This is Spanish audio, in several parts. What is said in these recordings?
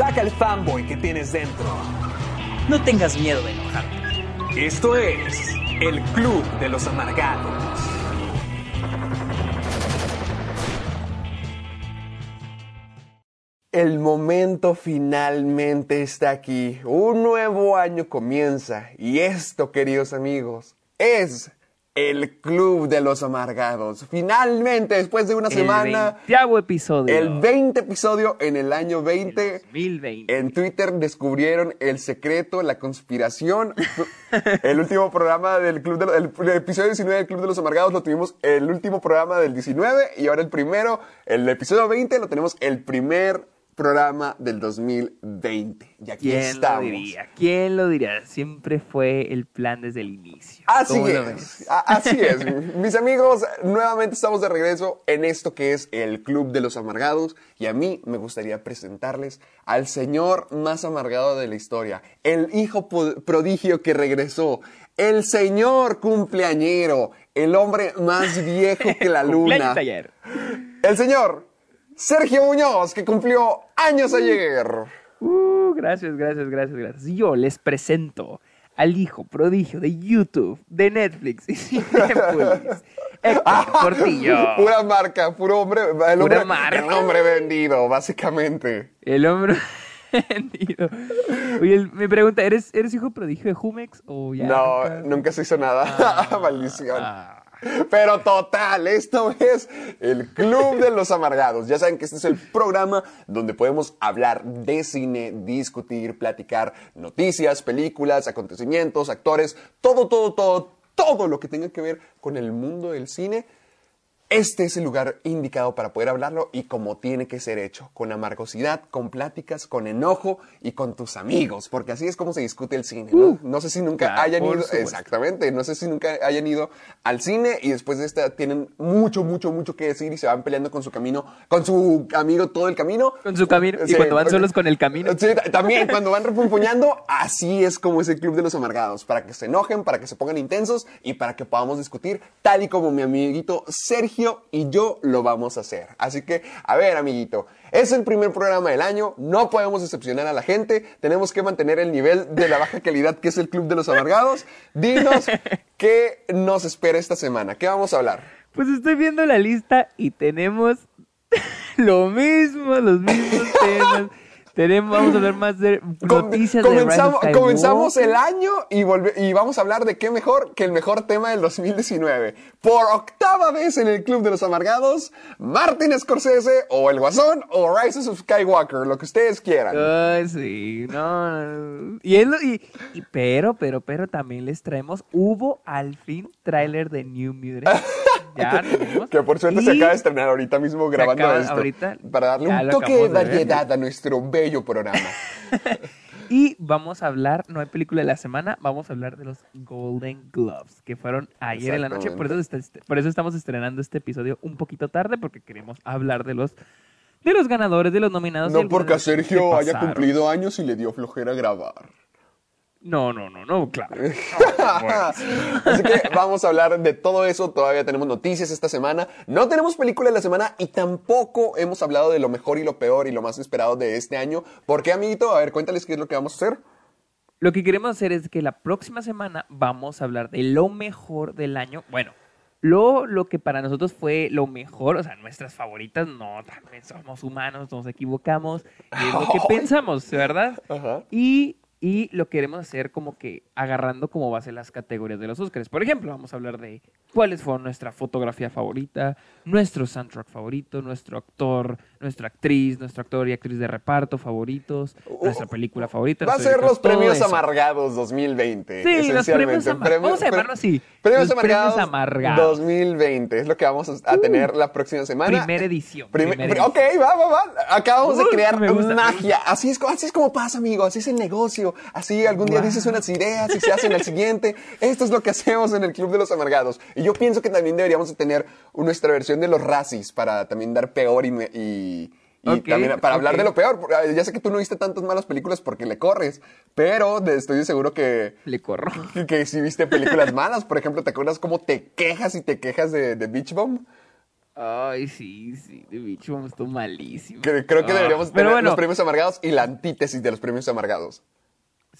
Saca el fanboy que tienes dentro. No tengas miedo de enojarte. Esto es el Club de los Amargados. El momento finalmente está aquí. Un nuevo año comienza. Y esto, queridos amigos, es el Club de los Amargados. Finalmente, después de una semana. El 20 episodio. El 20 episodio en el año 20. 2020. En Twitter descubrieron el secreto, la conspiración. el último programa del Club de los, el, el episodio 19 del Club de los Amargados lo tuvimos el último programa del 19 y ahora el primero, el episodio 20 lo tenemos el primer programa del 2020. Y aquí ¿Quién estamos. lo diría? ¿Quién lo diría? Siempre fue el plan desde el inicio. Así ¿Cómo lo es, así es. Mis amigos, nuevamente estamos de regreso en esto que es el Club de los Amargados y a mí me gustaría presentarles al señor más amargado de la historia, el hijo prodigio que regresó, el señor cumpleañero, el hombre más viejo que la luna, el señor Sergio Muñoz que cumplió años ayer. Uh, gracias, gracias, gracias, gracias. Yo les presento al hijo prodigio de YouTube, de Netflix y Cinepolis, Héctor Portillo. Pura marca, puro hombre, el Pura hombre, marca. el hombre vendido, básicamente. El hombre vendido. Oye, me pregunta, ¿eres, ¿eres hijo prodigio de Jumex o ya? No, nunca? nunca se hizo nada. Ah, Maldición. ah. Pero total, esto es el Club de los Amargados. Ya saben que este es el programa donde podemos hablar de cine, discutir, platicar noticias, películas, acontecimientos, actores, todo, todo, todo, todo lo que tenga que ver con el mundo del cine. Este es el lugar indicado para poder hablarlo y como tiene que ser hecho, con amargosidad, con pláticas, con enojo y con tus amigos, porque así es como se discute el cine, ¿no? no sé si nunca claro, hayan ido, exactamente, no sé si nunca hayan ido al cine y después de esta tienen mucho, mucho, mucho que decir y se van peleando con su camino, con su amigo todo el camino. Con su camino. Y cuando van solos con el camino. Sí, ta- también cuando van refunfuñando, así es como es el Club de los Amargados, para que se enojen, para que se pongan intensos y para que podamos discutir tal y como mi amiguito Sergio y yo lo vamos a hacer. Así que, a ver, amiguito, es el primer programa del año, no podemos decepcionar a la gente, tenemos que mantener el nivel de la baja calidad que es el Club de los Amargados. Dinos qué nos espera esta semana, qué vamos a hablar. Pues estoy viendo la lista y tenemos lo mismo, los mismos temas. Tenemos, vamos a hablar más de Com- noticias comenzamos, de Rise of comenzamos el año y, vamos a hablar de qué mejor que el mejor tema del 2019. Por octava vez en el Club de los Amargados, Martin Scorsese o El Guasón o Rise of Skywalker, lo que ustedes quieran. Ay, sí, no, y- pero, pero, pero también les traemos, hubo al fin tráiler de New Mutants. Ya que por suerte se acaba de estrenar ahorita mismo grabando acaba esto. ahorita, para darle un toque de ver. variedad a nuestro bello programa. Y vamos a hablar, no hay película de la semana, vamos a hablar de los Golden Gloves, que fueron ayer en la noche. Por eso, está- por eso estamos estrenando este episodio un poquito tarde, porque queremos hablar de los, de los ganadores, de los nominados. no porque a Sergio haya cumplido años y le dio flojera grabar. No, no, no, no, claro. Así que vamos a hablar de todo eso. Todavía tenemos noticias esta semana. No tenemos película de la semana y tampoco hemos hablado de lo mejor y lo peor y lo más esperado de este año. ¿Por qué, amiguito? A ver, cuéntales qué es lo que vamos a hacer. Lo que queremos hacer es que la próxima semana vamos a hablar de lo mejor del año. Bueno, lo, lo que para nosotros fue lo mejor, o sea, nuestras favoritas, no, también somos humanos, nos equivocamos, y es lo que pensamos, ¿verdad? Ajá. Y y lo queremos hacer como que agarrando como base las categorías de los Oscars. Por ejemplo, vamos a hablar de cuáles fueron nuestra fotografía favorita, nuestro soundtrack favorito, nuestro actor, nuestra actriz, nuestro actor y actriz de reparto favoritos, nuestra película favorita. Va a ser los premios amargados 2020. Sí, los premios amargados. Vamos a llamarlo así. Premios, amargados, 2020 es lo que vamos a uh. tener la próxima semana. Primera edición. Ok, va, va, va. Acabamos de crear magia. Así es, así es como pasa, amigo. Así es el negocio. Así algún día dices unas ideas y se hacen al siguiente. Esto es lo que hacemos en el Club de los Amargados. Y yo pienso que también deberíamos tener nuestra versión de los racis para también dar peor y, también para hablar de lo peor. Ya sé que tú no viste tantas malas películas porque le corres, pero estoy seguro que... Le corro. Que, si viste películas malas. Por ejemplo, ¿te acuerdas cómo te quejas y te quejas de, Beach Bomb? Ay, sí, sí, de Beach Bomb estuvo malísimo. Creo, que ah, deberíamos tener los premios amargados y la antítesis de los premios amargados.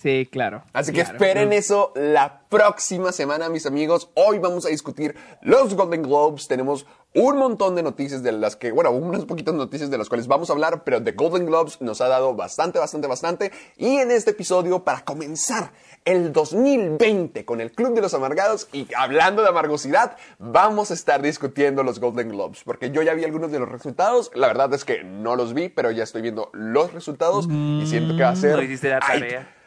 Sí, claro. Así que esperen eso la próxima semana, mis amigos. Hoy vamos a discutir los Golden Globes. Tenemos un montón de noticias de las que, bueno, unas poquitas noticias de las cuales vamos a hablar, pero The Golden Globes nos ha dado bastante, bastante, bastante. Y en este episodio, para comenzar el 2020 con el Club de los Amargados y hablando de amargosidad, vamos a estar discutiendo los Golden Globes, porque yo ya vi algunos de los resultados. La verdad es que no los vi, pero ya estoy viendo los resultados y siento que va a ser... No hiciste la tarea.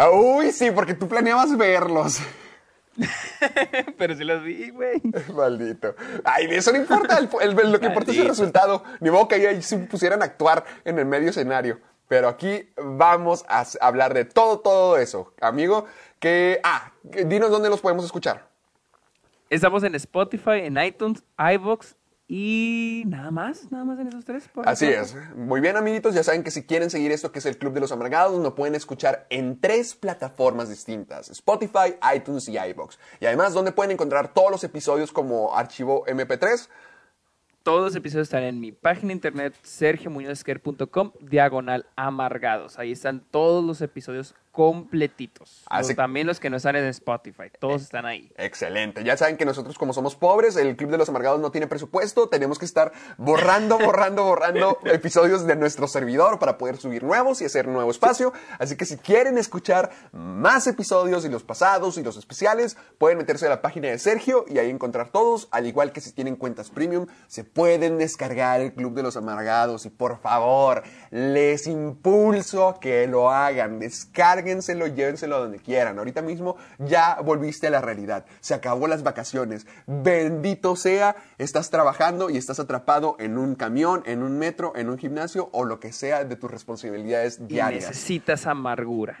Ah, uy, sí, porque tú planeabas verlos. Pero sí los vi, güey. Maldito. Ay, eso no importa. lo que importa es el resultado. Ni modo que ahí se pusieran a actuar en el medio escenario. Pero aquí vamos a hablar de todo, todo eso. Amigo, que... Ah, dinos dónde los podemos escuchar. Estamos en Spotify, en iTunes, iVoox y nada más, nada más en esos tres. Así es. Muy bien, amiguitos. Ya saben que si quieren seguir esto que es el Club de los Amargados, nos pueden escuchar en tres plataformas distintas: Spotify, iTunes y iBox. Y además, donde pueden encontrar todos los episodios como archivo MP3. Todos los episodios están en mi página internet sergiomuñozquer.com diagonal amargados. Ahí están todos los episodios completitos. También los que no están en Spotify, todos están ahí. Excelente. Ya saben que nosotros como somos pobres, el Club de los Amargados no tiene presupuesto, tenemos que estar borrando, borrando, borrando episodios de nuestro servidor para poder subir nuevos y hacer nuevo espacio. Así que si quieren escuchar más episodios y los pasados y los especiales, pueden meterse a la página de Sergio y ahí encontrar todos, al igual que si tienen cuentas premium, se pueden descargar el Club de los Amargados y por favor, les impulso a que lo hagan, descarguen llévenselo, llévenselo a donde quieran. Ahorita mismo ya volviste a la realidad. Se acabó las vacaciones. Bendito sea, estás trabajando y estás atrapado en un camión, en un metro, en un gimnasio o lo que sea de tus responsabilidades diarias. necesitas amargura.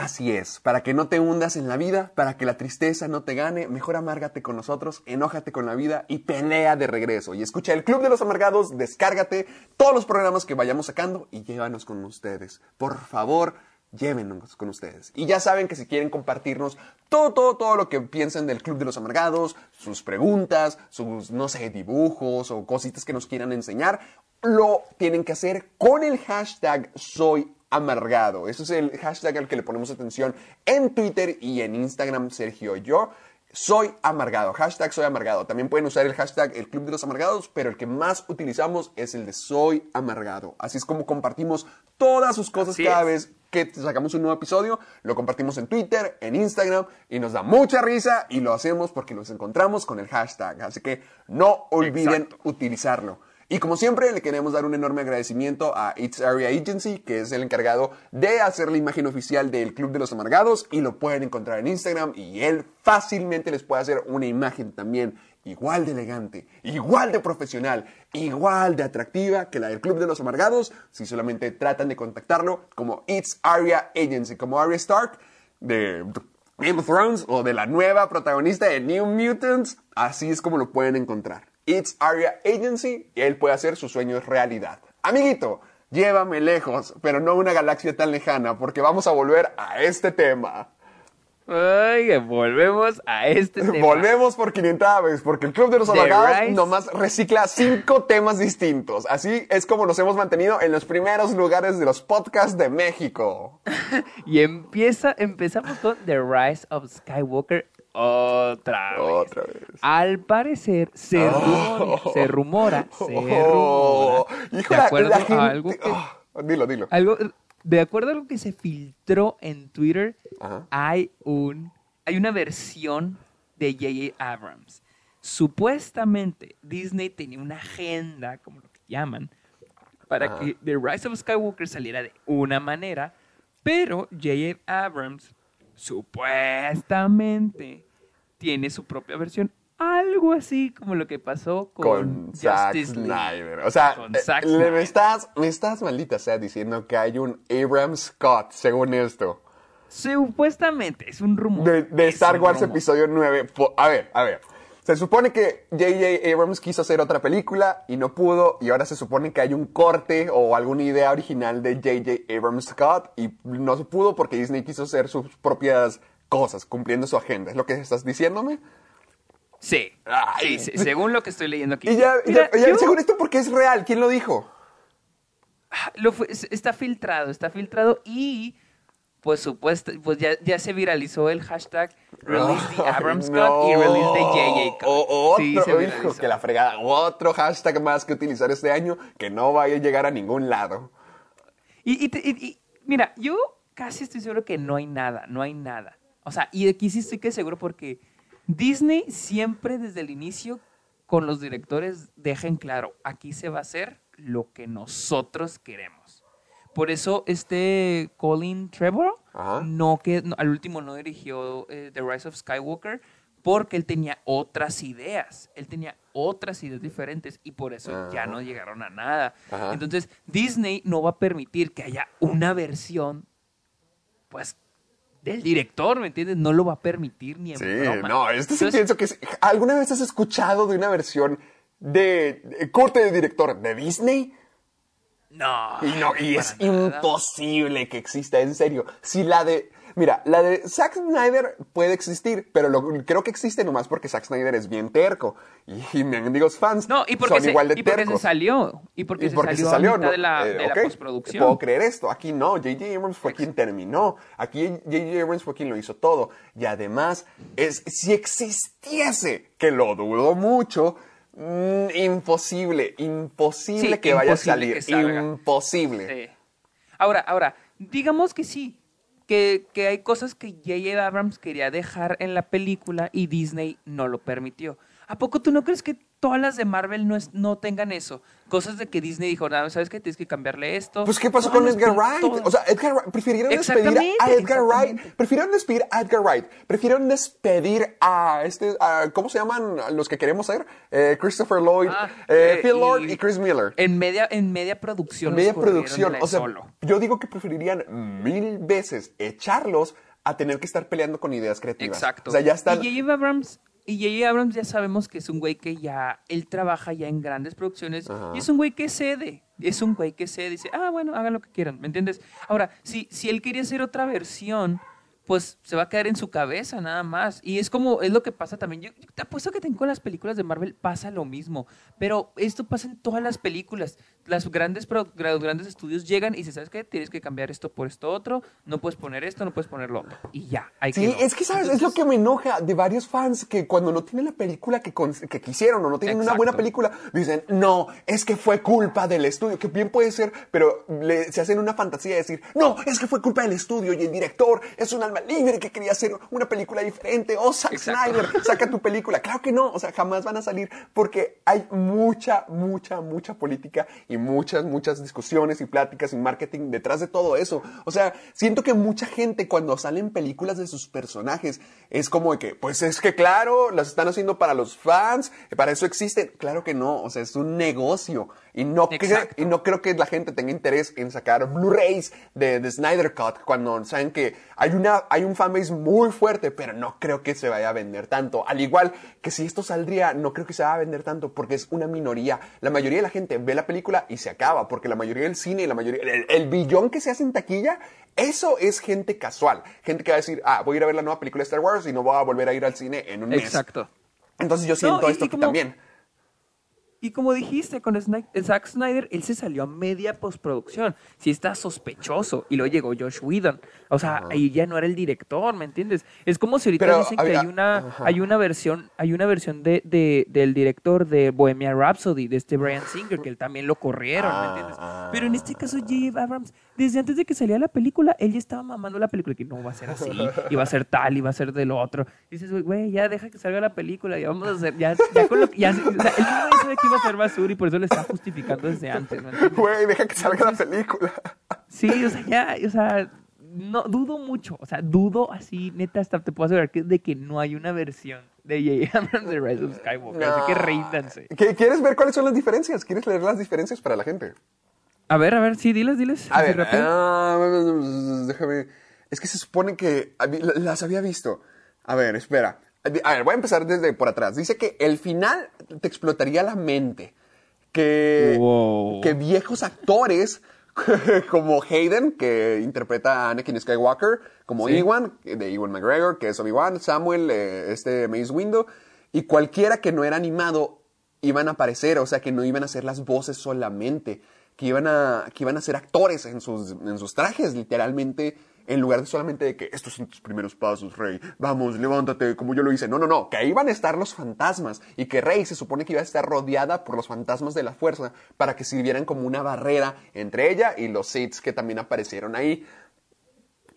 Así es, para que no te hundas en la vida, para que la tristeza no te gane, mejor amárgate con nosotros, enójate con la vida y pelea de regreso. Y escucha el Club de los Amargados, descárgate todos los programas que vayamos sacando y llévanos con ustedes. Por favor, llévenos con ustedes. Y ya saben que si quieren compartirnos todo, todo, todo lo que piensen del Club de los Amargados, sus preguntas, sus, no sé, dibujos o cositas que nos quieran enseñar, lo tienen que hacer con el hashtag soy amargado. Eso es el hashtag al que le ponemos atención en Twitter y en Instagram, Sergio y yo. Soy amargado, hashtag soy amargado. También pueden usar el hashtag el Club de los Amargados, pero el que más utilizamos es el de soy amargado. Así es como compartimos todas sus cosas cada vez que sacamos un nuevo episodio. Lo compartimos en Twitter, en Instagram y nos da mucha risa y lo hacemos porque nos encontramos con el hashtag. Así que no olviden utilizarlo. Y como siempre, le queremos dar un enorme agradecimiento a It's Area Agency, que es el encargado de hacer la imagen oficial del Club de los Amargados y lo pueden encontrar en Instagram y él fácilmente les puede hacer una imagen también igual de elegante, igual de profesional, igual de atractiva que la del Club de los Amargados si solamente tratan de contactarlo como It's Area Agency, como Arya Stark de Game of Thrones o de la nueva protagonista de New Mutants, así es como lo pueden encontrar. It's Aria Agency y él puede hacer sus sueños realidad. Amiguito, llévame lejos, pero no una galaxia tan lejana, porque vamos a volver a este tema. Ay, volvemos a este tema. Volvemos por 500 veces, porque el Club de los Amargados nomás recicla cinco temas distintos. Así es como nos hemos mantenido en los primeros lugares de los podcasts de México. y empieza, empezamos con The Rise of Skywalker otra vez. Otra vez. Al parecer, se, rumora, se rumora, se oh. rumora. Hijo, de acuerdo a algo que, oh, Dilo, dilo. Algo de acuerdo a lo que se filtró en Twitter, hay un hay una versión de J.J. Abrams. Supuestamente Disney tenía una agenda, como lo que llaman, para que The Rise of Skywalker saliera de una manera, pero J.J. Abrams supuestamente tiene su propia versión algo así como lo que pasó con, Zack Snyder. O sea, eh, me estás, me estás maldita sea diciendo que hay un Abrams Scott, según esto. Supuestamente, es un rumor. De, Star Wars Episodio 9. A ver, a ver. Se supone que J.J. Abrams quiso hacer otra película y no pudo, y ahora se supone que hay un corte o alguna idea original de J.J. Abrams Scott y no se pudo porque Disney quiso hacer sus propias cosas, cumpliendo su agenda. ¿Es lo que estás diciéndome? Sí. sí, según lo que estoy leyendo aquí. Y ya, según esto, porque es real. ¿Quién lo dijo? Ah, lo está filtrado, está filtrado y pues supuesto, pues ya, ya se viralizó el hashtag Release the Abrams Cut y Release the JJ Cut. O, otro, hijo, que la fregada, otro hashtag más que utilizar este año que no vaya a llegar a ningún lado. Y, y, y, mira, yo casi estoy seguro que no hay nada, no hay nada. O sea, y aquí sí estoy que seguro porque Disney siempre desde el inicio con los directores deja en claro, aquí se va a hacer lo que nosotros queremos. Por eso este Colin Trevor no que al último no dirigió eh, The Rise of Skywalker porque él tenía otras ideas, él tenía otras ideas diferentes y por eso ya no llegaron a nada. Entonces Disney no va a permitir que haya una versión pues del director, ¿me entiendes? No lo va a permitir ni en sí, no, esto sí pienso que... ¿Alguna vez has escuchado de una versión de, corte de director de Disney? No. Y, no, y es imposible que exista, en serio. Si la de Mira, la de Zack Snyder puede existir, pero lo, creo que existe nomás porque Zack Snyder es bien terco. Y, mis amigos fans no, y porque son se, igual de y porque se salió. Y porque, se, salió de la, eh, de la postproducción. Puedo creer esto. Aquí no. J.J. Abrams fue quien terminó. Aquí J.J. Abrams fue quien lo hizo todo. Y además, es, si existiese, que lo dudo mucho, mm, imposible, imposible que vaya a salir. imposible. Sí. Ahora, ahora, digamos que sí que, que hay cosas que J.J. Abrams quería dejar en la película y Disney no lo permitió. ¿A poco tú no crees que todas las de Marvel no, es, no tengan eso? Cosas de que Disney dijo, no, ¿sabes qué? Tienes que cambiarle esto. Pues, ¿qué pasó con Edgar Wright? O sea, Edgar Wright, prefirieron despedir a Edgar Wright. Prefirieron despedir a Edgar Wright. Prefirieron despedir a este, ¿cómo se llaman los que queremos ser? Eh, Christopher Lloyd, ah, eh, Phil Lord y, Chris Miller. En media, en media producción. media producción. O sea, yo digo que preferirían mil veces echarlos a tener que estar peleando con ideas creativas. Exacto. O sea, ya están... Y J.J. Abrams y J.J. Abrams ya sabemos que es un güey que ya, él trabaja ya en grandes producciones y es un güey que cede, es un güey que cede, dice, ah, bueno, hagan lo que quieran, ¿me entiendes? Ahora, si, si él quería hacer otra versión, pues se va a quedar en su cabeza nada más. Y es como, es lo que pasa también. Yo, te apuesto que con las películas de Marvel pasa lo mismo. Pero esto pasa en todas las películas. Las grandes, los grandes estudios llegan y dicen, ¿sabes qué? Tienes que cambiar esto por esto otro. No puedes poner esto, no puedes ponerlo otro. Y ya. Hay sí, es que, ¿sabes? es lo que me enoja de varios fans que cuando no tienen la película que, que quisieron o no tienen una buena película, dicen, no, es que fue culpa del estudio. Que bien puede ser, pero se hacen una fantasía de decir, no, es que fue culpa del estudio y el director es un alma libre que quería hacer una película diferente. Oh, Zack Snyder, saca tu película. Claro que no, o sea, jamás van a salir porque hay mucha, mucha, mucha política y muchas, muchas discusiones y pláticas y marketing detrás de todo eso. O sea, siento que mucha gente cuando salen películas de sus personajes es como de que, pues es que claro, las están haciendo para los fans, para eso existen. Claro que no, o sea, es un negocio. Y no, creo, y no creo que la gente tenga interés en sacar Blu-rays de, de, Snyder Cut cuando saben que hay, una, hay un fanbase muy fuerte, pero no creo que se vaya a vender tanto. Al igual que si esto saldría, no creo que se vaya a vender tanto porque es una minoría. La mayoría de la gente ve la película y se acaba, porque la mayoría del cine y la mayoría, el, billón que se hace en taquilla, eso es gente casual. Gente que va a decir, ah, voy a ir a ver la nueva película de Star Wars y no voy a volver a ir al cine en un mes. Exacto. Entonces yo siento esto aquí también Y como dijiste, con Zack Snyder, él se salió a media postproducción. Sí está sospechoso. Y luego llegó Josh Whedon. O sea, ahí ya no era el director, ¿me entiendes? Es como si ahorita Pero, dicen que hay una, ajá. hay una versión, hay una versión de, de- del director de Bohemian Rhapsody, de este Brian Singer, que él también lo corrieron, ¿me entiendes? Ah. Pero en este caso, J.J. Abrams, desde antes de que saliera la película, él ya estaba mamando la película, que no va a ser así, y va a ser tal, y va a ser del otro. Y dices, güey, ya deja que salga la película, ya vamos a hacer, ya, ya con lo que, ya, o sea, él mismo sabe que iba a ser basura y por eso le está justificando desde antes, ¿me entiendes? Güey, deja que salga la película. Sí, o sea, ya, o sea, no, dudo mucho, o sea, dudo así, neta, hasta te puedo asegurar que, de que no hay una versión de J.J. Abrams de Rise of Skywalker, así que. ¿Qué- ¿Quieres ver cuáles son las diferencias? ¿Quieres leer las diferencias para la gente? A ver, a ver, sí, diles, diles. A ver, ah, déjame. Es que se supone que las había visto. A ver, espera. A ver, voy a empezar desde por atrás. Dice que el final te explotaría la mente. Que, Wow. que viejos actores como Hayden, que interpreta a Anakin Skywalker, como Sí. Ewan, de Ewan McGregor, que es Obi-Wan, Samuel, eh, este Mace Windu, y cualquiera que no era animado iban a aparecer, o sea, que no iban a ser las voces solamente, que iban a, que iban a ser actores en sus, en sus trajes, literalmente, en lugar de solamente de que estos son tus primeros pasos, Rey, vamos, levántate, como yo lo hice. No, no, no, que ahí iban a estar los fantasmas y que Rey se supone que iba a estar rodeada por los fantasmas de la fuerza para que sirvieran como una barrera entre ella y los Sith que también aparecieron ahí.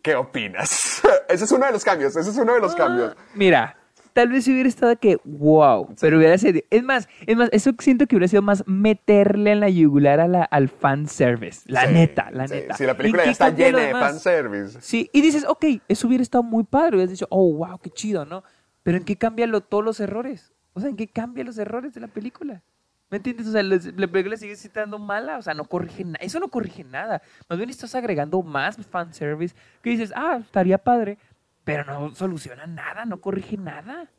¿Qué opinas? ese es uno de los cambios, ese es uno de los cambios. Mira, tal vez hubiera estado que, wow, pero hubiera sido, es más, es más, eso siento que hubiera sido más meterle en la yugular a la, al fanservice, la Sí, neta, la sí, neta. sí, la película ¿En ya está llena de fanservice. Sí, y dices, ok, eso hubiera estado muy padre, hubieras dicho, oh, wow, qué chido, ¿no? Pero ¿en qué cambian lo- todos los errores? O sea, ¿en qué cambian los errores de la película? ¿Me entiendes? O sea, les- la película sigue estando mala, o sea, no corrige nada. Eso no corrige nada. Más bien estás agregando más fanservice que dices, ah, estaría padre, pero no soluciona nada, no corrige nada.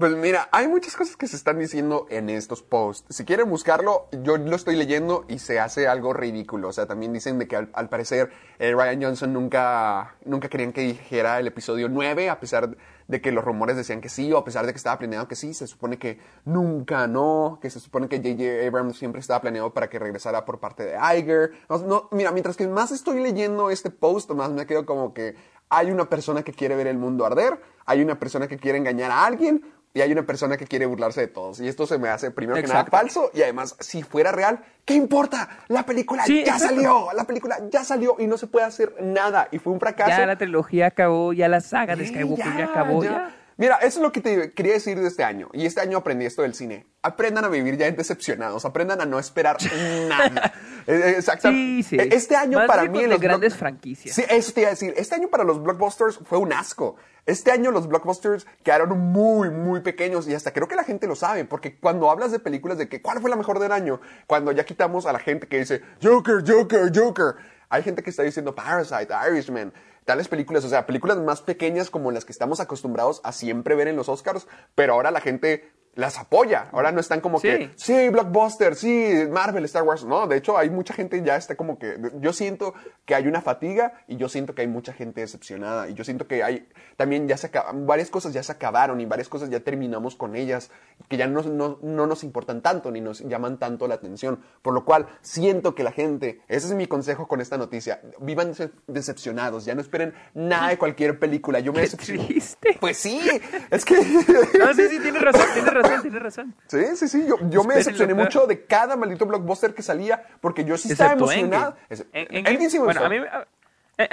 Pues mira, hay muchas cosas que se están diciendo en estos posts. Si quieren buscarlo, yo lo estoy leyendo y se hace algo ridículo. O sea, también dicen de que al, al parecer eh, Ryan Johnson nunca, nunca querían que dijera el episodio 9, a pesar de que los rumores decían que sí, o a pesar de que estaba planeado que sí. Se supone que nunca no, que se supone que J.J. Abrams siempre estaba planeado para que regresara por parte de Iger. No, no, mira, mientras que más estoy leyendo este post, más me quedo como que hay una persona que quiere ver el mundo arder, hay una persona que quiere engañar a alguien, y hay una persona que quiere burlarse de todos. Y esto se me hace, primero que nada, falso. Y además, si fuera real, ¿qué importa? La película Sí, ya exacto. salió. La película ya salió y no se puede hacer nada. Y fue un fracaso. Ya la trilogía acabó, ya la saga de Skywalker ya, acabó, ya. Mira, eso es lo que te quería decir de este año. Y este año aprendí esto del cine. Aprendan a vivir ya decepcionados. Aprendan a no esperar nada. Eh, eh, Exacto. Sí, sí. Eh, Este año Más para mí en los grandes franquicias. Sí, eso te iba a decir. Este año para los blockbusters fue un asco. Este año los blockbusters quedaron muy, muy pequeños y hasta creo que la gente lo sabe, porque cuando hablas de películas de que cuál fue la mejor del año, cuando ya quitamos a la gente que dice Joker, Joker, Joker, hay gente que está diciendo Parasite, Irishman, tales películas, o sea, películas más pequeñas como las que estamos acostumbrados a siempre ver en los Oscars, pero ahora la gente las apoya. Ahora no están como Sí. que, sí, blockbuster, sí, Marvel, Star Wars. No, de hecho, hay mucha gente ya está como que, yo siento que hay una fatiga y yo siento que hay mucha gente decepcionada y yo siento que hay, también ya se acaban, varias cosas ya se acabaron y varias cosas ya terminamos con ellas, que ya no, no, no nos importan tanto ni nos llaman tanto la atención. Por lo cual, siento que la gente, ese es mi consejo con esta noticia, vivan dece- decepcionados, ya no esperen nada de cualquier película. Yo me Qué decepcioné. triste. Pues sí, es que... No, sí, sí, tienes razón, tienes razón, tienes razón. Sí, sí, sí. Yo, yo me decepcioné mucho de cada maldito blockbuster que salía porque yo sí estaba emocionado. En- sí me bueno, a mí, a,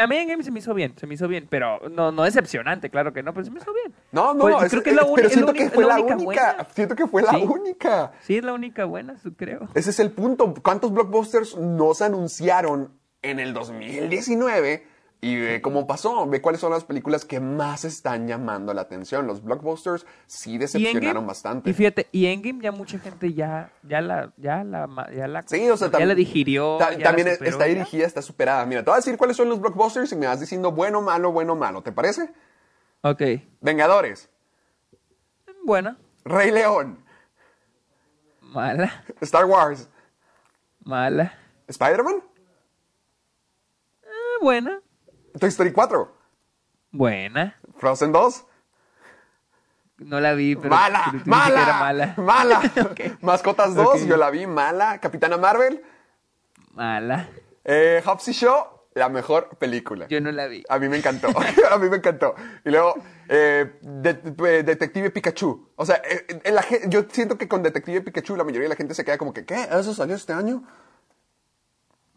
a mí Endgame se me hizo bien, se me hizo bien, pero no, no decepcionante, claro que no, pero se me hizo bien. No, no, Pues, no. es- creo que es la pero siento que fue la única. buena. Siento que fue la Sí. única. Sí, es la única buena, creo. Ese es el punto. ¿Cuántos blockbusters nos anunciaron en el 2019? Y ve cómo pasó, ve cuáles son las películas que más están llamando la atención. Los blockbusters sí decepcionaron bastante. Y fíjate, y Endgame ya mucha gente ya, ya la, ya la, ya la, Sí, o sea, ya la digirió. ta- ya la también superó, está dirigida, está superada. Mira, te voy a decir cuáles son los blockbusters y me vas diciendo bueno, malo, bueno, malo. ¿Te parece? Ok, Vengadores, buena, Rey León, mala, Star Wars, mala, Spider-Man, eh, buena, Toy Story 4, buena, Frozen 2, No la vi, pero. Mala, pero mala, era mala. Mascotas 2, Ok. yo la vi, mala. Capitana Marvel, Mala. eh, Hobbs y Shaw, la mejor película. Yo no la vi. A mí me encantó. a mí me encantó. Y luego, eh, de- de- Detective Pikachu. O sea, eh, la yo siento que con Detective Pikachu la mayoría de la gente se queda como que, ¿qué? ¿Eso salió este año?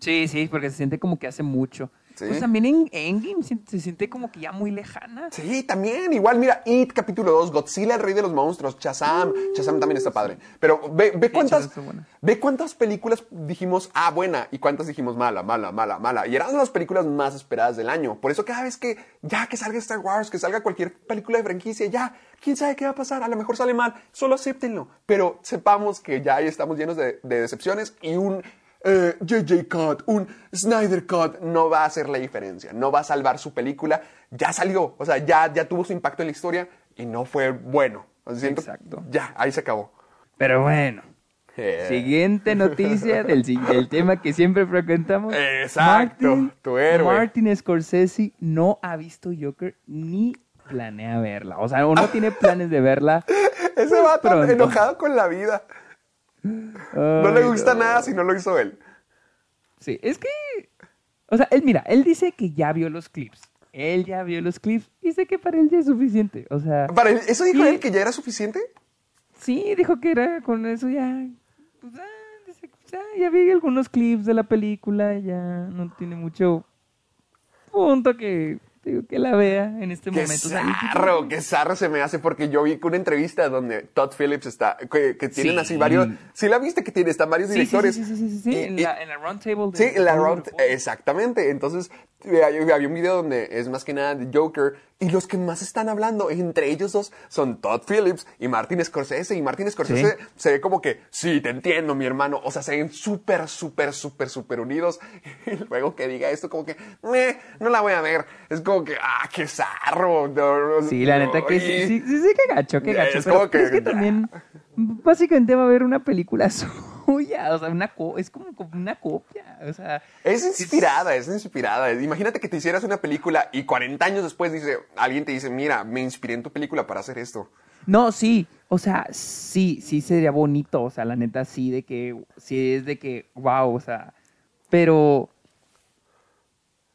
Sí, sí, porque se siente como que hace mucho. Sí. Pues también en Endgame se, se siente como que ya muy lejana. Sí, también. Igual, mira, It, capítulo 2, Godzilla, el rey de los monstruos, Shazam. Shazam también está padre. Pero ve, ve cuántas, ve cuántas películas dijimos, ah, buena, y cuántas dijimos mala, mala, mala, mala. Y eran las películas más esperadas del año. Por eso cada vez que, ya que salga Star Wars, que salga cualquier película de franquicia, ya, quién sabe qué va a pasar, a lo mejor sale mal, solo acéptenlo. Pero sepamos que ya ahí estamos llenos de, de decepciones y un eh, JJ Cut, un Snyder Cut no va a hacer la diferencia, no va a salvar su película. Ya salió, o sea, ya, ya tuvo su impacto en la historia y no fue bueno. Siento- Exacto. Ya, ahí se acabó. Pero bueno. Eh, Siguiente noticia del, tema que siempre frecuentamos. Exacto, tu héroe. Martin Scorsese no ha visto Joker ni planea verla. O sea, o no tiene planes de verla. Ese vato Pronto. enojado con la vida. No le gusta no. nada si no lo hizo él. Sí, es que. O sea, él, mira, él dice que ya vio los clips. Él ya vio los clips y sé que para él ya es suficiente. O sea, Para él, ¿Eso dijo él que ya era suficiente? sí, dijo que era con eso ya. Pues, ah, dice, pues, ah, ya vi algunos clips de la película, ya no tiene mucho punto que, digo, que la vea en este Qué momento. O sea, zarro, qué zarro se me hace porque yo vi una entrevista donde Todd Phillips está, que, que tienen Sí. así varios, ¿sí la viste que tiene? Están varios sí, directores. Sí, sí, sí, sí, sí, Y- en, y- la, en la round table. de- Sí, en la round, exactamente. Entonces, eh, había un video donde es más que nada de Joker y los que más están hablando entre ellos dos son Todd Phillips y Martin Scorsese. Y Martin Scorsese Sí. se ve como que, sí, te entiendo, mi hermano. O sea, se ven súper, súper, súper, súper unidos. Y luego que diga esto, como que, "Meh, no la voy a ver. Es como que, ah, qué zarro. Sí, la neta que sí, sí, sí, sí, que gacho, que gacho. Es pero, como pero es que- que también, básicamente va a haber una película suya, o sea, una co- es como, como una copia, o sea. Es inspirada, es inspirada. Imagínate que te hicieras una película y 40 años después dice, alguien te dice, mira, me inspiré en tu película para hacer esto. No, sí, o sea, sí, sí sería bonito, o sea, la neta sí, de que, sí es de que, wow, o sea, pero,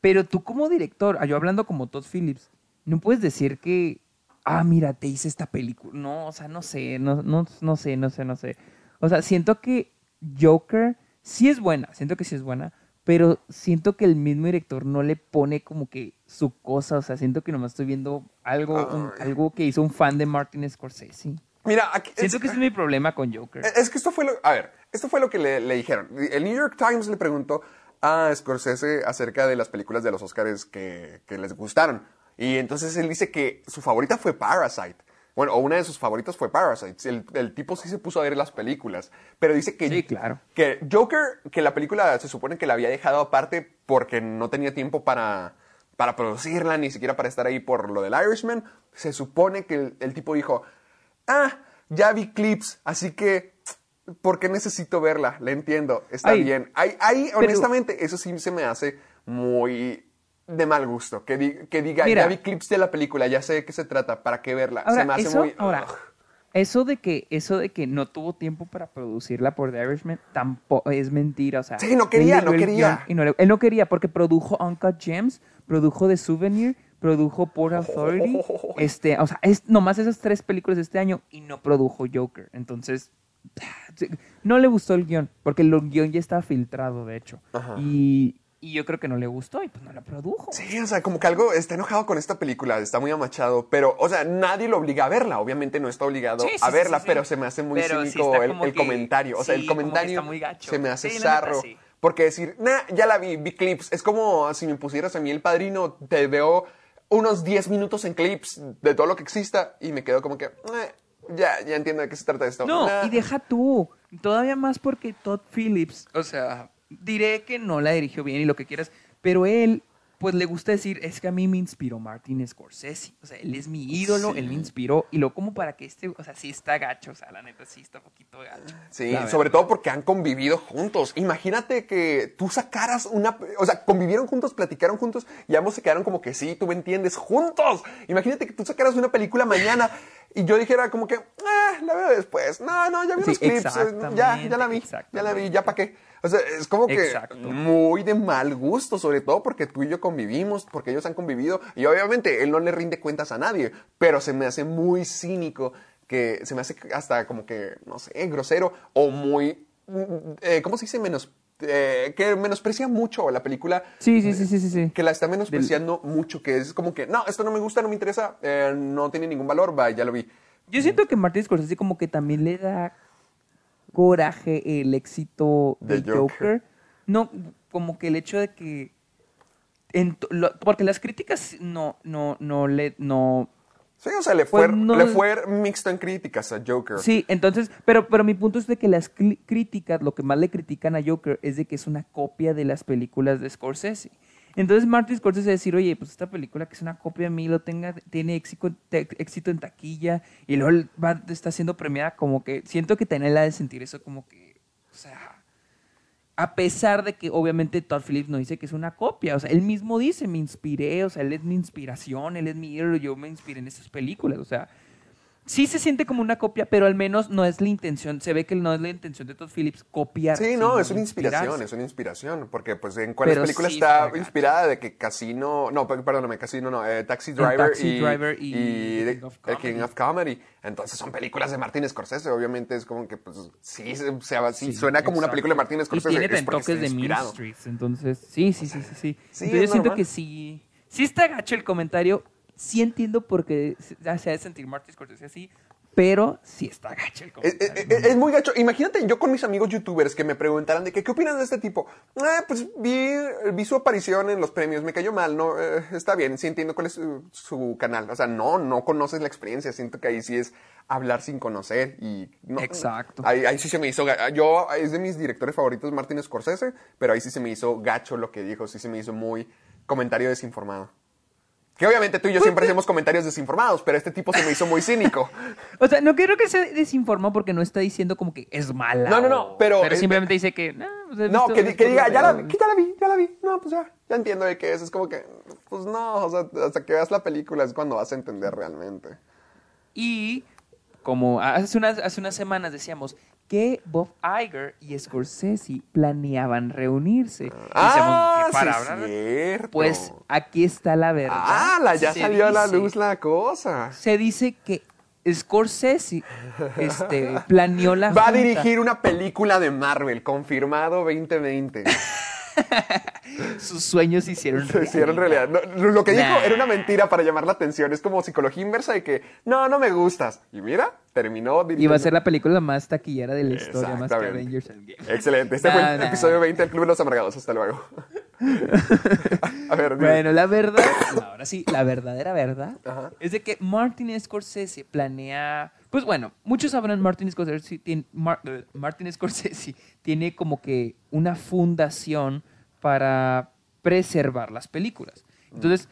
pero tú como director, ah, yo hablando como Todd Phillips, no puedes decir que, ah, mira, te hice esta película, no, o sea, no sé, no, no, no sé, no sé, no sé, o sea, siento que Joker sí es buena, siento que sí es buena, pero siento que el mismo director no le pone como que su cosa, o sea, siento que nomás estoy viendo algo, un- algo que hizo un fan de Martin Scorsese. Mira, aquí, Siento es, que ese es mi problema con Joker. es que esto fue lo, a ver, esto fue lo que le, le dijeron. El New York Times le preguntó a Scorsese acerca de las películas de los Oscars que, que les gustaron. Y entonces él dice que su favorita fue Parasite. Bueno, o una de sus favoritas fue Parasite. El, el tipo sí se puso a ver las películas. Pero dice que, Sí, claro. que Joker, que la película se supone que la había dejado aparte porque no tenía tiempo para, para producirla, ni siquiera para estar ahí por lo del Irishman. Se supone que el, el tipo dijo, ah, ya vi clips, así que, ¿por qué necesito verla? Le entiendo, está Ay, bien. Ahí, ahí, pero- honestamente, eso sí se me hace muy de mal gusto. Que, di- que diga, Mira. ya vi clips de la película, ya sé de qué se trata, ¿para qué verla? Ahora, se me hace eso, muy... ahora, eso de que, eso de que no tuvo tiempo para producirla por The Irishman tampoco es mentira, o sea. Sí, no quería, no quería. y no él no quería porque produjo Uncut Gems, produjo The Souvenir, produjo Port Authority, este, o sea, es nomás esas tres películas de este año y no produjo Joker, entonces no le gustó el guion porque el guion ya estaba filtrado, de hecho, Ajá. y, y yo creo que no le gustó y pues no la produjo. Sí, o sea, como que algo está enojado con esta película, está muy amachado, pero, o sea, nadie lo obliga a verla, obviamente no está obligado Sí, sí, a verla, sí, sí. pero se me hace muy Pero cínico el, el que- comentario, o sea, el comentario está muy gacho. se me hace sí. porque decir, nah, ya la vi, vi clips, es como si me pusieras a mí el padrino, te veo unos 10 minutos en clips de todo lo que exista y me quedo como que, "Eh, ya, ya entiendo de qué se trata esto. No, Nah. y deja tú. Todavía más porque Todd Phillips, o sea, diré que no la dirigió bien y lo que quieras, pero él, pues le gusta decir, es que a mí me inspiró Martin Scorsese. O sea, él es mi ídolo, él me inspiró. Y lo como para que este, o sea, sí está gacho, o sea, la neta sí está un poquito gacho. Sí, La sobre verdad. todo porque han convivido juntos. Imagínate que tú sacaras una... O sea, convivieron juntos, platicaron juntos y ambos se quedaron como que sí, tú me entiendes, juntos. Imagínate que tú sacaras una película mañana y yo dijera como que, eh, la veo después. No, no, ya vi Sí, los clips, eh, ya, ya la vi, ya la vi, ya para qué. O sea, es como que Exacto. muy de mal gusto, sobre todo porque tú y yo convivimos, porque ellos han convivido, y obviamente él no le rinde cuentas a nadie, pero se me hace muy cínico, que se me hace hasta como que, no sé, grosero, o muy, mm, eh, ¿cómo se dice? Menos, eh, que menosprecia mucho la película Sí, sí, sí, sí, sí. que la está menospreciando mucho, que es como que, no, esto no me gusta, no me interesa, eh, no tiene ningún valor, va, ya lo vi. Yo siento que Martin Scorsese como que también le da coraje el éxito De Joker. Joker. No, como que el hecho de que... en to- lo- porque las críticas no, no, no le... No, Sí, o sea, le fue, Pues no- le fue mixto en críticas a Joker. Sí, entonces, pero, pero mi punto es de que las críticas, lo que más le critican a Joker es de que es una copia de las películas de Scorsese. Entonces Martin Scorsese decir, oye, pues esta película que es una copia de mí, lo tenga, tiene éxito, te- éxito en taquilla, y luego va, está siendo premiada, como que siento que tener la de sentir eso como que, o sea, a pesar de que obviamente Todd Phillips no dice que es una copia, o sea, él mismo dice, me inspiré, o sea, él es mi inspiración, él es mi héroe, yo me inspiré en estas películas, o sea, sí se siente como una copia, pero al menos no es la intención, se ve que no es la intención de Todd Phillips copiar. Sí, no, es una inspiración, inspirarse. es una inspiración, porque pues en películas sí está inspirada de que Casino, no, per- perdóname, Casino no, eh, Taxi Driver Taxi y, Driver y y The King of The King Comedy. of Comedy. Entonces son películas de Martin Scorsese, obviamente es como que pues sí, se- se- sí, suena como una película de Martin Scorsese. Y tiene toques de Mean. Streets, entonces, sí, sí, sí, sí. sí. Sí, Entonces es yo siento que sí, sí está gacho el comentario, sí entiendo por qué se se hace sentir Martin Scorsese así, pero sí está gacho el comentario. es- es- es muy gacho. Imagínate yo con mis amigos youtubers que me preguntaran de que, qué opinan de este tipo. Ah, pues vi, vi su aparición en los premios, me cayó mal, no, eh, está bien, sí entiendo cuál es su, su canal. O sea, no, no conoces la experiencia, siento que ahí sí es hablar sin conocer y... no- Exacto. Ahí, ahí sí se me hizo, yo, es de mis directores favoritos Martin Scorsese, pero ahí sí se me hizo gacho lo que dijo, sí se me hizo muy comentario desinformado. Que obviamente tú y yo siempre hacemos comentarios desinformados, pero este tipo se me hizo muy cínico. O sea, no creo que se desinformó porque no está diciendo como que es mala. No, no, no, pero- Pero eh, simplemente dice que. "No, pues No, que, di- esto, que diga, ya la, veo". vi, que ya la vi, ya la vi. No, pues ya, ya entiendo de qué es. Es como que, pues no, o sea, hasta que veas la película es cuando vas a entender realmente. Y como hace unas, hace unas semanas decíamos que Bob Iger y Scorsese planeaban reunirse. Ah, para sí, hablar- cierto. Pues aquí está la verdad. Ah, la, ya Se salió a la luz la cosa. Se dice que Scorsese este, planeó la Va a dirigir una película de Marvel, confirmado 2020. Sus sueños se hicieron Se hicieron realidad. No, lo que dijo era una mentira para llamar la atención. Es como psicología inversa de que, no, no me gustas. Y mira, terminó dirigiendo. Y va a ser la película más taquillera de la historia, más que. Avengers Endgame. Excelente. Este fue el nah. episodio 20 del Club de los Amargados. Hasta luego. a ver, dime. Bueno, la verdad, ahora sí, la verdadera verdad Ajá. es de que Martin Scorsese planea, pues bueno, muchos sabrán Martin Scorsese tiene, eh, Martin Scorsese tiene como que una fundación para preservar las películas. Entonces,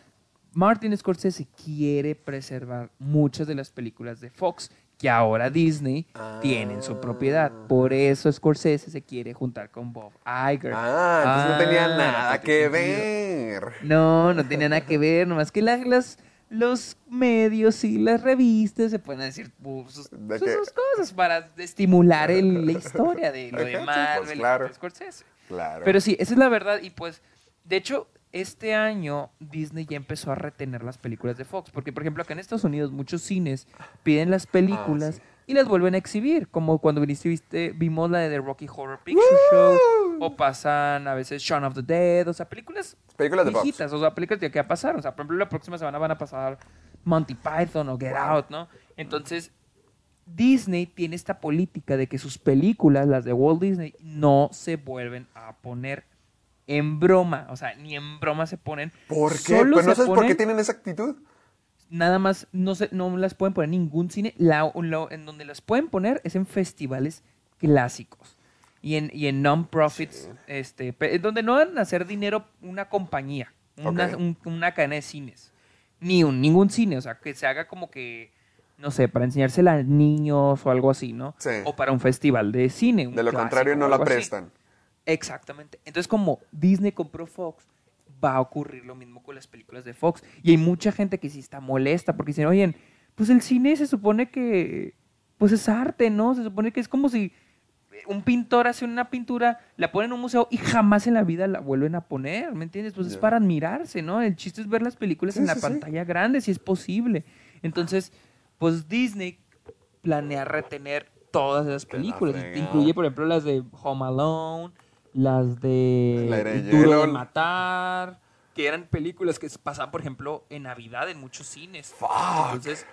Martin Scorsese quiere preservar muchas de las películas de Fox que ahora Disney tiene en su propiedad. Por eso Scorsese se quiere juntar con Bob Iger. Ah, entonces no tenía Ah, nada no que tiene ver. no, no tenía nada que ver, nomás que la- las, los medios y las revistas se pueden decir pues, sus, ¿De sus- qué? sus cosas para estimular el- la historia de lo de sí, pues, Marvel claro. y de Scorsese. Claro. Pero sí, esa es la verdad y pues, de hecho, este año Disney ya empezó a retener las películas de Fox, porque por ejemplo acá en Estados Unidos muchos cines piden las películas Ah, sí. Y las vuelven a exhibir, como cuando viniste, viste, vimos la de The Rocky Horror Picture Show, o pasan a veces Shaun of the Dead, o sea, películas Películas de viejitas, o sea, películas que ya pasaron, o sea, por ejemplo, la próxima semana van a pasar Monty Python o Get Out, ¿no? Entonces, Disney tiene esta política de que sus películas, las de Walt Disney, no se vuelven a poner en broma, o sea, ni en broma se ponen. ¿Por qué? Solo Pues no sabes por qué tienen esa actitud. Nada más no se, no las pueden poner en ningún cine. La, lo- en donde las pueden poner es en festivales clásicos y en, y en non-profits, este, pe- donde no van a hacer dinero una compañía, una, un- una cadena de cines, ni un, ningún cine, o sea, que se haga como que, no sé, para enseñársela a niños o algo así, ¿no? Sí. O para un festival de cine. De lo clásico contrario, no la así. prestan. Exactamente. Entonces, como Disney compró Fox, va a ocurrir lo mismo con las películas de Fox. Y hay mucha gente que sí está molesta porque dicen, oye, pues el cine se supone que, pues es arte, ¿no? Se supone que es como si un pintor hace una pintura, la pone en un museo y jamás en la vida la vuelven a poner, ¿me entiendes? Pues es para admirarse, ¿no? El chiste es ver las películas en la pantalla grande, si es posible. Entonces, pues Disney planea retener todas esas películas. Incluye, por ejemplo, las de Home Alone, las de Duro de Matar, que eran películas que pasaban, por ejemplo, en Navidad en muchos cines. Entonces,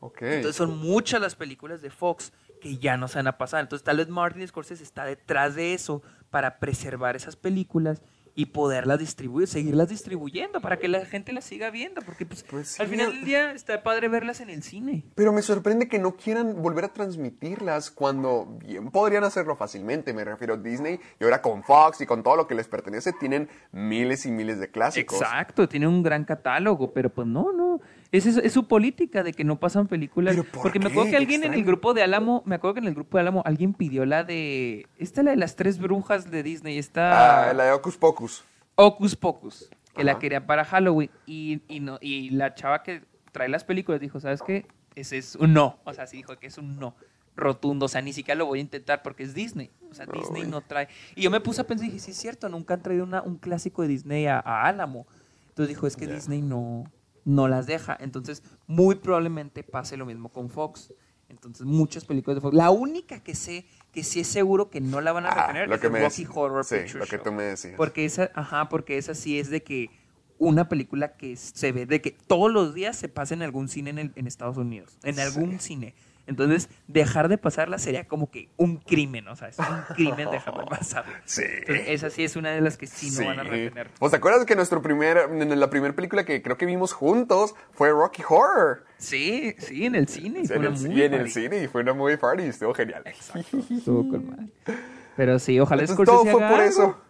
entonces son muchas las películas de Fox que ya no se van a pasar. Entonces tal vez Martin Scorsese está detrás de eso para preservar esas películas y poderlas distribuir, seguirlas distribuyendo para que la gente las siga viendo, porque pues, pues al final del día está padre verlas en el cine. Pero me sorprende que no quieran volver a transmitirlas cuando bien podrían hacerlo fácilmente, me refiero a Disney y ahora con Fox y con todo lo que les pertenece tienen miles y miles de clásicos. Exacto, tienen un gran catálogo, pero pues no, no, es, es, su política de que no pasan películas. porque me acuerdo que alguien en el grupo de Álamo, me acuerdo que en el grupo de Álamo alguien pidió la de. Esta es la de las tres brujas de Disney. Está. Ah, la de Ocus Pocus. Ocus Pocus. Que la quería para Halloween. Y, y, no, y la chava que trae las películas dijo: ¿Sabes qué? Ese es un no. O sea, sí dijo que es un no rotundo. O sea, ni siquiera lo voy a intentar porque es Disney. O sea, Disney no trae. Y yo me puse a pensar y dije: Sí, es cierto, nunca han traído una, un clásico de Disney a, Álamo. Entonces dijo: Es que Disney no no las deja. Entonces, muy probablemente pase lo mismo con Fox. Entonces, muchas películas de Fox. La única que sé que sí es seguro que no la van a ah, retener lo es que me Rocky Horror sí, lo que tú me decías. Porque esa, ajá, porque esa sí es de que una película que se ve de que todos los días se pasa en algún cine en, en Estados Unidos, en algún cine. Entonces, dejar de pasarla sería como que un crimen, o sea, es un crimen dejar de pasarla. Sí. esa sí es una de las que sí, no van a retener. ¿Os te acuerdas que nuestro primer, en la primera película que creo que vimos juntos fue Rocky Horror? Sí, sí, en el cine. Y en, el, sí, en el cine y fue una movie party y estuvo genial. Exacto, estuvo con Pero sí, ojalá Entonces, todo fue por eso.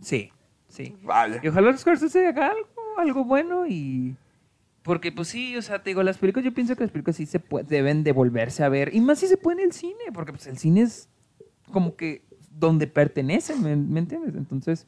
Sí, sí. Vale. Y ojalá Scorsese haga algo, algo bueno y porque, pues sí, o sea, te digo, las películas, yo pienso que las películas sí se deben devolverse a ver. Y más si se puede en el cine, porque pues el cine es como que donde pertenecen, ¿me, entiendes? Entonces,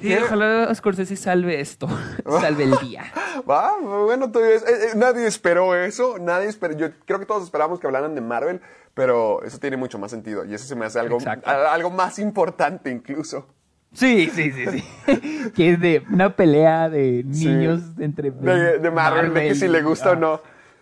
sí, ojalá Scorsese salve esto, salve el día. Va, bueno, todavía eh, eh, nadie esperó eso, nadie esperó, yo creo que todos esperábamos que hablaran de Marvel, pero eso tiene mucho más sentido y eso se me hace algo, algo más importante incluso. Sí, sí, sí, sí. que es de una pelea de niños entre... De, de Marvel, de que si le gusta o no.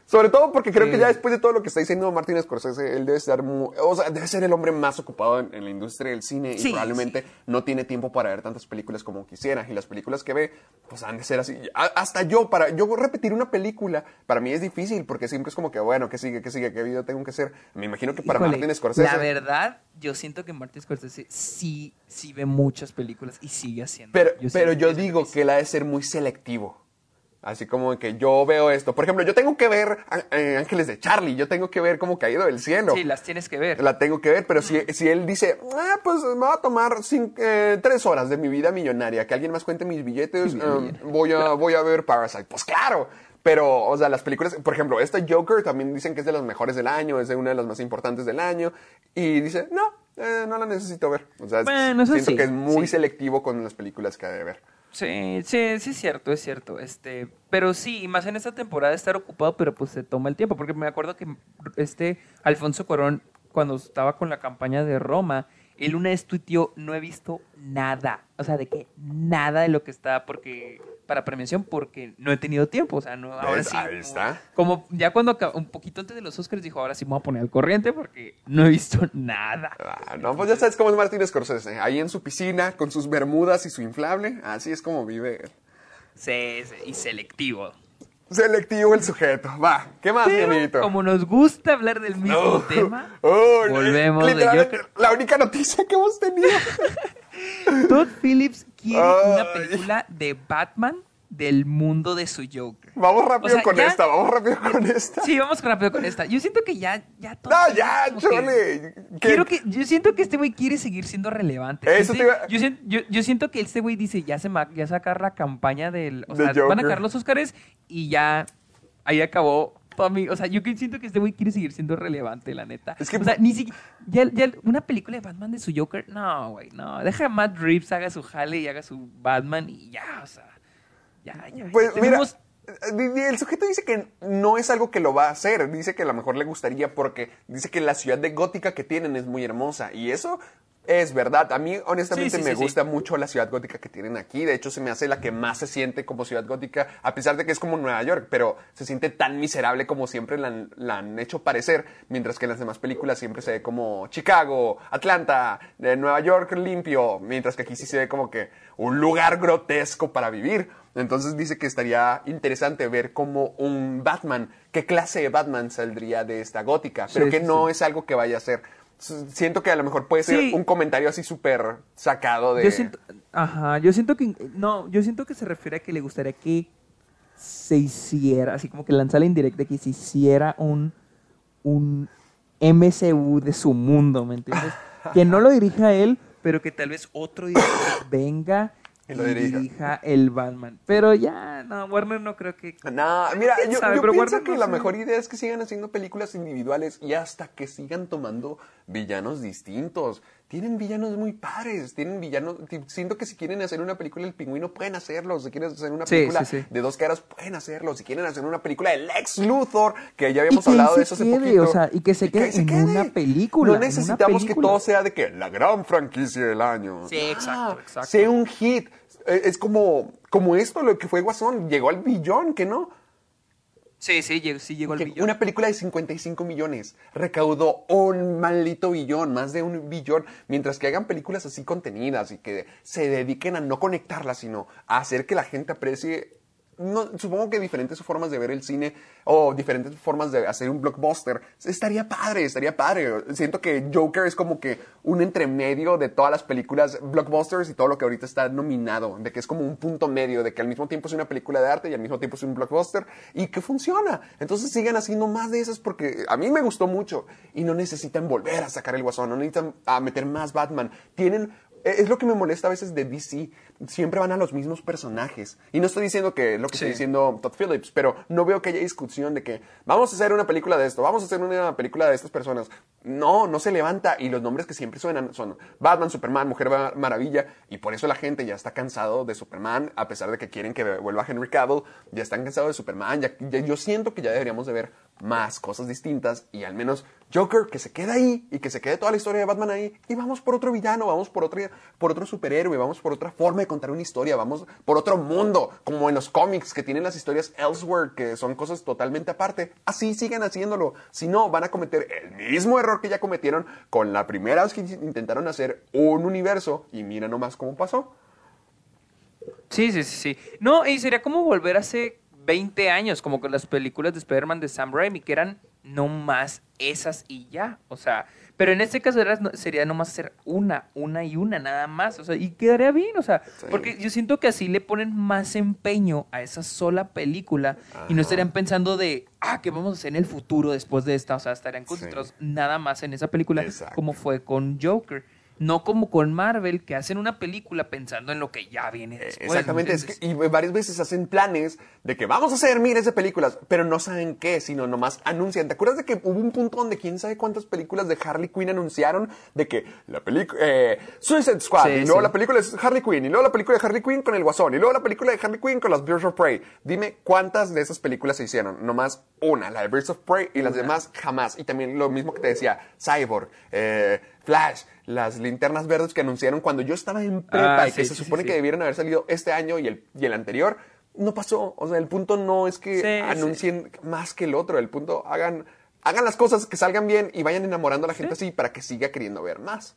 Sobre todo porque creo que ya después de todo lo que está diciendo Martin Scorsese, él debe o sea, debe ser el hombre más ocupado en, la industria del cine y probablemente no tiene tiempo para ver tantas películas como quisiera. Y las películas que ve, pues han de ser así. hasta yo, para yo repetir una película, para mí es difícil porque siempre es como que, bueno, ¿qué sigue? ¿Qué sigue? ¿Qué video tengo que hacer? Me imagino que para Martin Scorsese. La verdad, yo siento que Martin Scorsese sí, sí ve muchas películas y sigue haciendo. Pero yo, pero yo digo que él ha de ser muy selectivo. Así como que yo veo esto. Por ejemplo, yo tengo que ver eh, Ángeles de Charlie, yo tengo que ver cómo caído del cielo. Sí, las tienes que ver. La tengo que ver, pero si, si él dice, ah, pues me va a tomar eh, tres horas de mi vida millonaria, que alguien más cuente mis billetes, em, voy, a, voy a ver Parasite. Pues claro. Pero, o sea, las películas, por ejemplo, esta Joker también dicen que es de las mejores del año, es de una de las más importantes del año. Y dice, no, eh, no la necesito ver. O sea, siento que es muy selectivo con las películas que ha de ver. Sí, sí, sí es cierto, es cierto. Este, pero sí, más en esta temporada estar ocupado, pero pues se toma el tiempo, porque me acuerdo que este Alfonso Corón cuando estaba con la campaña de Roma, una vez tuiteó, no he visto nada, o sea, de que nada de lo que está porque para premiación porque no he tenido tiempo, o sea, no, ahora sí. Ahí está. Como, ya cuando un poquito antes de los Oscars dijo, ahora sí me voy a poner al corriente porque no he visto nada. Ah, no, pues ya sabes cómo es Martín Scorsese, ahí en su piscina con sus bermudas y su inflable, así es como vive. Sí, sí y selectivo. Selectivo el sujeto. Va, ¿qué más, mi amiguito? Como nos gusta hablar del mismo tema, volvemos de La única noticia que hemos tenido. Todd Phillips quiere una película de Batman del mundo de su Joker. Vamos rápido con esta, vamos rápido con esta. Sí, vamos rápido con esta. Yo siento que ya, ya todo. No, ya, chole. Quiero que, yo siento que este güey quiere seguir siendo relevante. Eso te iba... yo, siento, yo, yo, siento que este güey dice, ya se ya sacar la campaña del. O sea, van a sacar los Oscars y ya ahí acabó o sea, yo siento que este güey quiere seguir siendo relevante, la neta. Es que, o sea, ni siquiera. Ya, ya, una película de Batman de su Joker, no, güey, no. Deja a Matt Reeves haga su jale y haga su Batman y ya, o sea. Ya, ya. Pues, mira, El sujeto dice que no es algo que lo va a hacer, dice que a lo mejor le gustaría porque dice que la ciudad de gótica que tienen es muy hermosa y eso es verdad. A mí, honestamente, me gusta mucho la ciudad gótica que tienen aquí. De hecho, se me hace la que más se siente como ciudad gótica, a pesar de que es como Nueva York, pero se siente tan miserable como siempre la, han hecho parecer, mientras que en las demás películas siempre se ve como Chicago, Atlanta, de Nueva York limpio, mientras que aquí sí se ve como que un lugar grotesco para vivir. Entonces dice que estaría interesante ver cómo un Batman, qué clase de Batman saldría de esta gótica, pero que no es algo que vaya a ser siento que a lo mejor puede ser un comentario así súper sacado de... Yo siento, ajá, yo siento que, no, yo siento que se refiere a que le gustaría que se hiciera, así como que lanzar la indirecta, que se hiciera un, un MCU de su mundo, ¿me entiendes? que no lo dirija él, pero que tal vez otro director venga y lo dirija. el Batman. Pero ya, no, Warner no creo que... No, mira, yo, yo pienso que la mejor idea es que sigan haciendo películas individuales y hasta que sigan tomando villanos distintos. Tienen villanos muy padres, tienen villanos... Siento que si quieren hacer una película del pingüino, pueden hacerlo. Si quieren hacer una película de dos caras, pueden hacerlo. Si quieren hacer una película de Lex Luthor, que ya habíamos hablado de eso hace poquito. O sea, y que se quede en una película. No necesitamos que todo sea de que la gran franquicia del año. Sí, exacto, ah, exacto. Sea un hit. Eh, es como, como esto, lo que fue Guasón. Llegó al billón, ¿que no? Sí, sí, sí llegó al billón. Una película de 55 millones recaudó un maldito billón, más de un billón, mientras que hagan películas así contenidas y que se dediquen a no conectarlas, sino a hacer que la gente aprecie no, supongo que diferentes formas de ver el cine o diferentes formas de hacer un blockbuster estaría padre, estaría padre. Siento que Joker es como que un entremedio de todas las películas blockbusters y todo lo que ahorita está nominado, de que es como un punto medio, de que al mismo tiempo es una película de arte y al mismo tiempo es un blockbuster y que funciona. Entonces sigan haciendo más de esas porque a mí me gustó mucho y no necesitan volver a sacar el guasón, no necesitan a meter más Batman. Tienen es lo que me molesta a veces de DC. Siempre van a los mismos personajes. Y no estoy diciendo que lo que estoy diciendo Todd Phillips, pero no veo que haya discusión de que vamos a hacer una película de esto, vamos a hacer una película de estas personas. No, no se levanta. Y los nombres que siempre suenan son Batman, Superman, Mujer Maravilla. Y por eso la gente ya está cansado de Superman, a pesar de que quieren que vuelva Henry Cavill. Ya están cansados de Superman. yo siento que ya deberíamos de ver más cosas distintas y al menos Joker que se queda ahí y que se quede toda la historia de Batman ahí y vamos por otro villano, vamos por otro, por otro superhéroe, vamos por otra forma de contar una historia, vamos por otro mundo, como en los cómics que tienen las historias elsewhere, que son cosas totalmente aparte. Así siguen haciéndolo. Si no, van a cometer el mismo error que ya cometieron con la primera vez que intentaron hacer un universo y mira nomás cómo pasó. Sí, sí, sí, sí. No, y sería como volver hace 20 años, como con las películas de Spider-Man de Sam Raimi, que eran no más esas y ya. O sea, pero en este caso era, sería nomás hacer una, una y una, nada más. O sea, y quedaría bien, o sea, porque yo siento que así le ponen más empeño a esa sola película y no estarían pensando de, ah, ¿qué vamos a hacer en el futuro después de esta? O sea, estarían concentrados nada más en esa película, como fue con Joker. No como con Marvel, que hacen una película pensando en lo que ya viene eh, después. Exactamente, y varias veces hacen planes de que vamos a hacer miles de películas, pero no saben qué, sino nomás anuncian. ¿Te acuerdas de que hubo un punto donde quién sabe cuántas películas de Harley Quinn anunciaron de que la película eh, Suicide Squad, y luego la película es Harley Quinn, y luego la película de Harley Quinn con el Guasón, y luego la película de Harley Quinn con las Birds of Prey? Dime cuántas de esas películas se hicieron. Nomás una, la de Birds of Prey, y las demás jamás. Y también lo mismo que te decía, Cyborg, eh, Flash, las linternas verdes que anunciaron cuando yo estaba en prepa ah, y que se supone que debieron haber salido este año y el, y el anterior, no pasó. O sea, el punto no es que anuncien más que el otro, el punto hagan, hagan las cosas que salgan bien y vayan enamorando a la gente así para que siga queriendo ver más.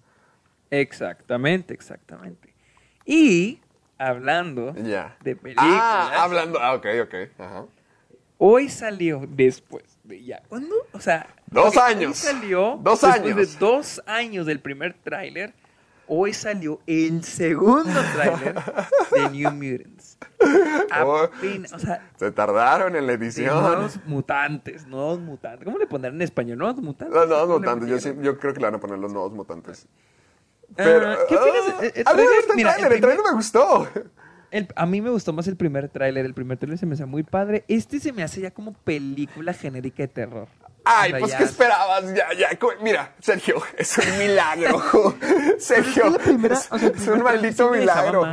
Exactamente, exactamente. Y hablando de películas. Ah, hablando, ah, ok, ok. Ajá. Hoy salió después de ya. ¿Cuándo? O sea. Dos años. Hoy salió. Dos años. de dos años del primer tráiler. Hoy salió el segundo tráiler de New Mutants. O sea, se tardaron en la edición. Nuevos mutantes, nuevos mutantes. ¿Cómo le pondrán en español? Nuevos mutantes. Los nuevos mutantes. Yo, yo, creo que le van a poner los nuevos mutantes. Ah, Pero, ¿Qué opinas? Uh, el, trailer, mira, el, el trailer me gustó a mí me gustó más el primer tráiler. El primer tráiler se me hace muy padre. Este se me hace ya como película genérica de terror. Ay, pues ¿qué esperabas? Ya, ya. Mira, Sergio, es un milagro. Sergio, es, un maldito milagro.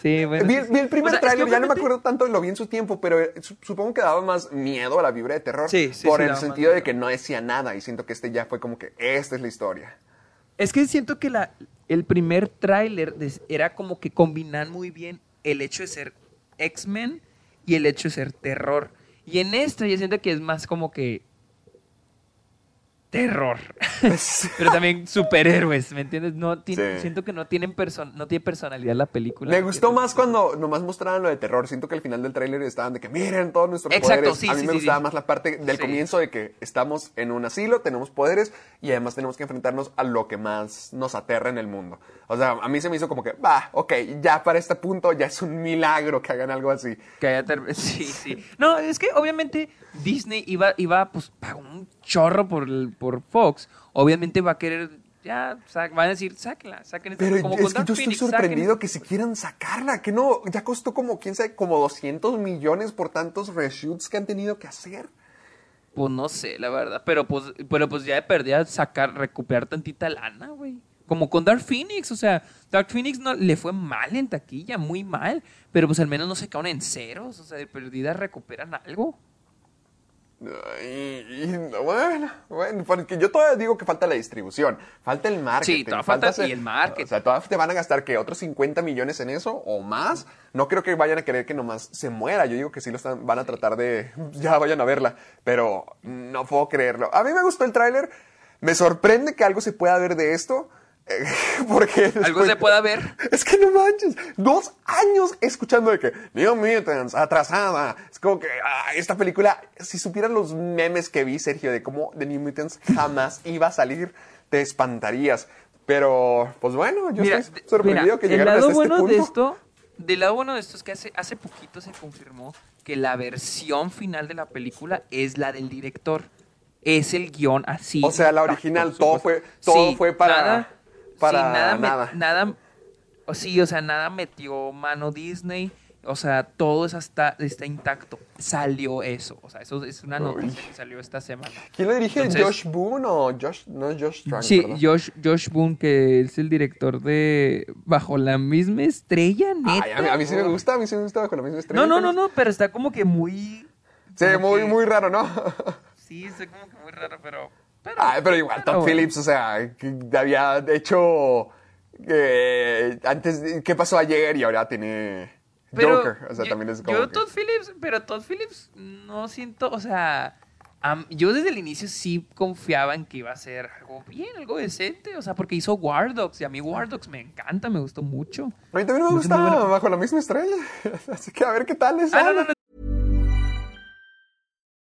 Sí, bueno. Vi, vi el primer O sea, es que tráiler, ya no me acuerdo tanto, lo vi en su tiempo, pero eh, su- supongo que daba más miedo a la vibra de terror. Sí, sí, Por sí, el sentido de que no decía nada y siento que este ya fue como que esta es la historia. Es que siento que la, el primer tráiler era como que combinan muy bien el hecho de ser X-Men y el hecho de ser terror. Y en esta yo siento que es más como que terror. Pero también superhéroes, ¿me entiendes? No tiene- Sí. Siento que no tienen no tiene personalidad la película. Me ¿me gustó más cuando nomás mostraban lo de terror. Siento que al final del tráiler estaban de que miren todos nuestros Exacto, poderes. sí, a mí sí, me gustaba más la parte del comienzo de que estamos en un asilo, tenemos poderes y además tenemos que enfrentarnos a lo que más nos aterra en el mundo. O sea, a mí se me hizo como que, va, ok, ya para este punto ya es un milagro que hagan algo así. Que haya Sí, sí. No, es que obviamente Disney iba, iba pues, pagó un chorro por, el- por Fox. Obviamente va a querer, ya, sa- van a decir, sáquenla, saquen esta. Pero como es que yo estoy Phoenix, sorprendido que si quieran sacarla, que no, ya costó como, quién sabe, como 200 millones por tantos reshoots que han tenido que hacer. Pues no sé, la verdad. Pero pues, pero pues ya de perdida sacar, recuperar tantita lana, güey. Como con Dark Phoenix, o sea, Dark Phoenix no, le fue mal en taquilla, muy mal. Pero pues al menos no se caen en ceros, o sea, de perdida recuperan algo. Y no, bueno, bueno, porque yo todavía digo que falta la distribución, falta el marketing. Sí, todavía falta- y el marketing. O sea, todavía te van a gastar que otros 50 millones en eso o más. No creo que vayan a querer que nomás se muera. Yo digo que sí lo están, van a tratar de, ya vayan a verla, pero no puedo creerlo. A mí me gustó el tráiler, me sorprende que algo se pueda ver de esto. Porque Algo se pueda ver. es que no manches, dos años escuchando de que New Mutants, atrasada. Es como que ah, esta película, si supieran los memes que vi, Sergio, de cómo The New Mutants jamás iba a salir, te espantarías. Pero, pues bueno, yo Mira, estoy sorprendido mira, que llegaron hasta este bueno punto. de esto, del lado bueno de esto es que hace, hace poquito se confirmó que la versión final de la película es la del director. Es el guion así. O sea, la original, todo fue- todo Sí, fue para- nada, para sí, nada, me- nada. o sí, o sea, nada metió mano Disney. O sea, todo eso está, está intacto. Salió eso. O sea, eso es una noticia que salió esta semana. ¿Quién lo dirige? Entonces- ¿Josh Boone o Josh? No Josh Trank, Sí. Josh, Josh Boone, que es el director de Bajo la misma estrella, neta. Ay, a, mí, a mí sí me gusta, a mí sí me gusta con la misma estrella. No, no, no, no, pero está como que muy. Sí, muy, que- muy raro, ¿no? Sí, está como que muy raro, pero. Pero, Ay, pero igual, pero Todd bueno. Phillips, o sea, había hecho. eh, antes, ¿qué pasó ayer? Y ahora tiene. Pero Joker. O sea, yo- también es como. Yo, que- Todd Phillips, pero Todd Phillips no siento, o sea. yo desde el inicio sí confiaba en que iba a ser algo bien, algo decente, o sea, porque hizo War Dogs y a mí War Dogs me encanta, me gustó mucho. A mí también me sé, gusta bajo la misma estrella. Así que a ver qué tal es. Ah, no, no, no,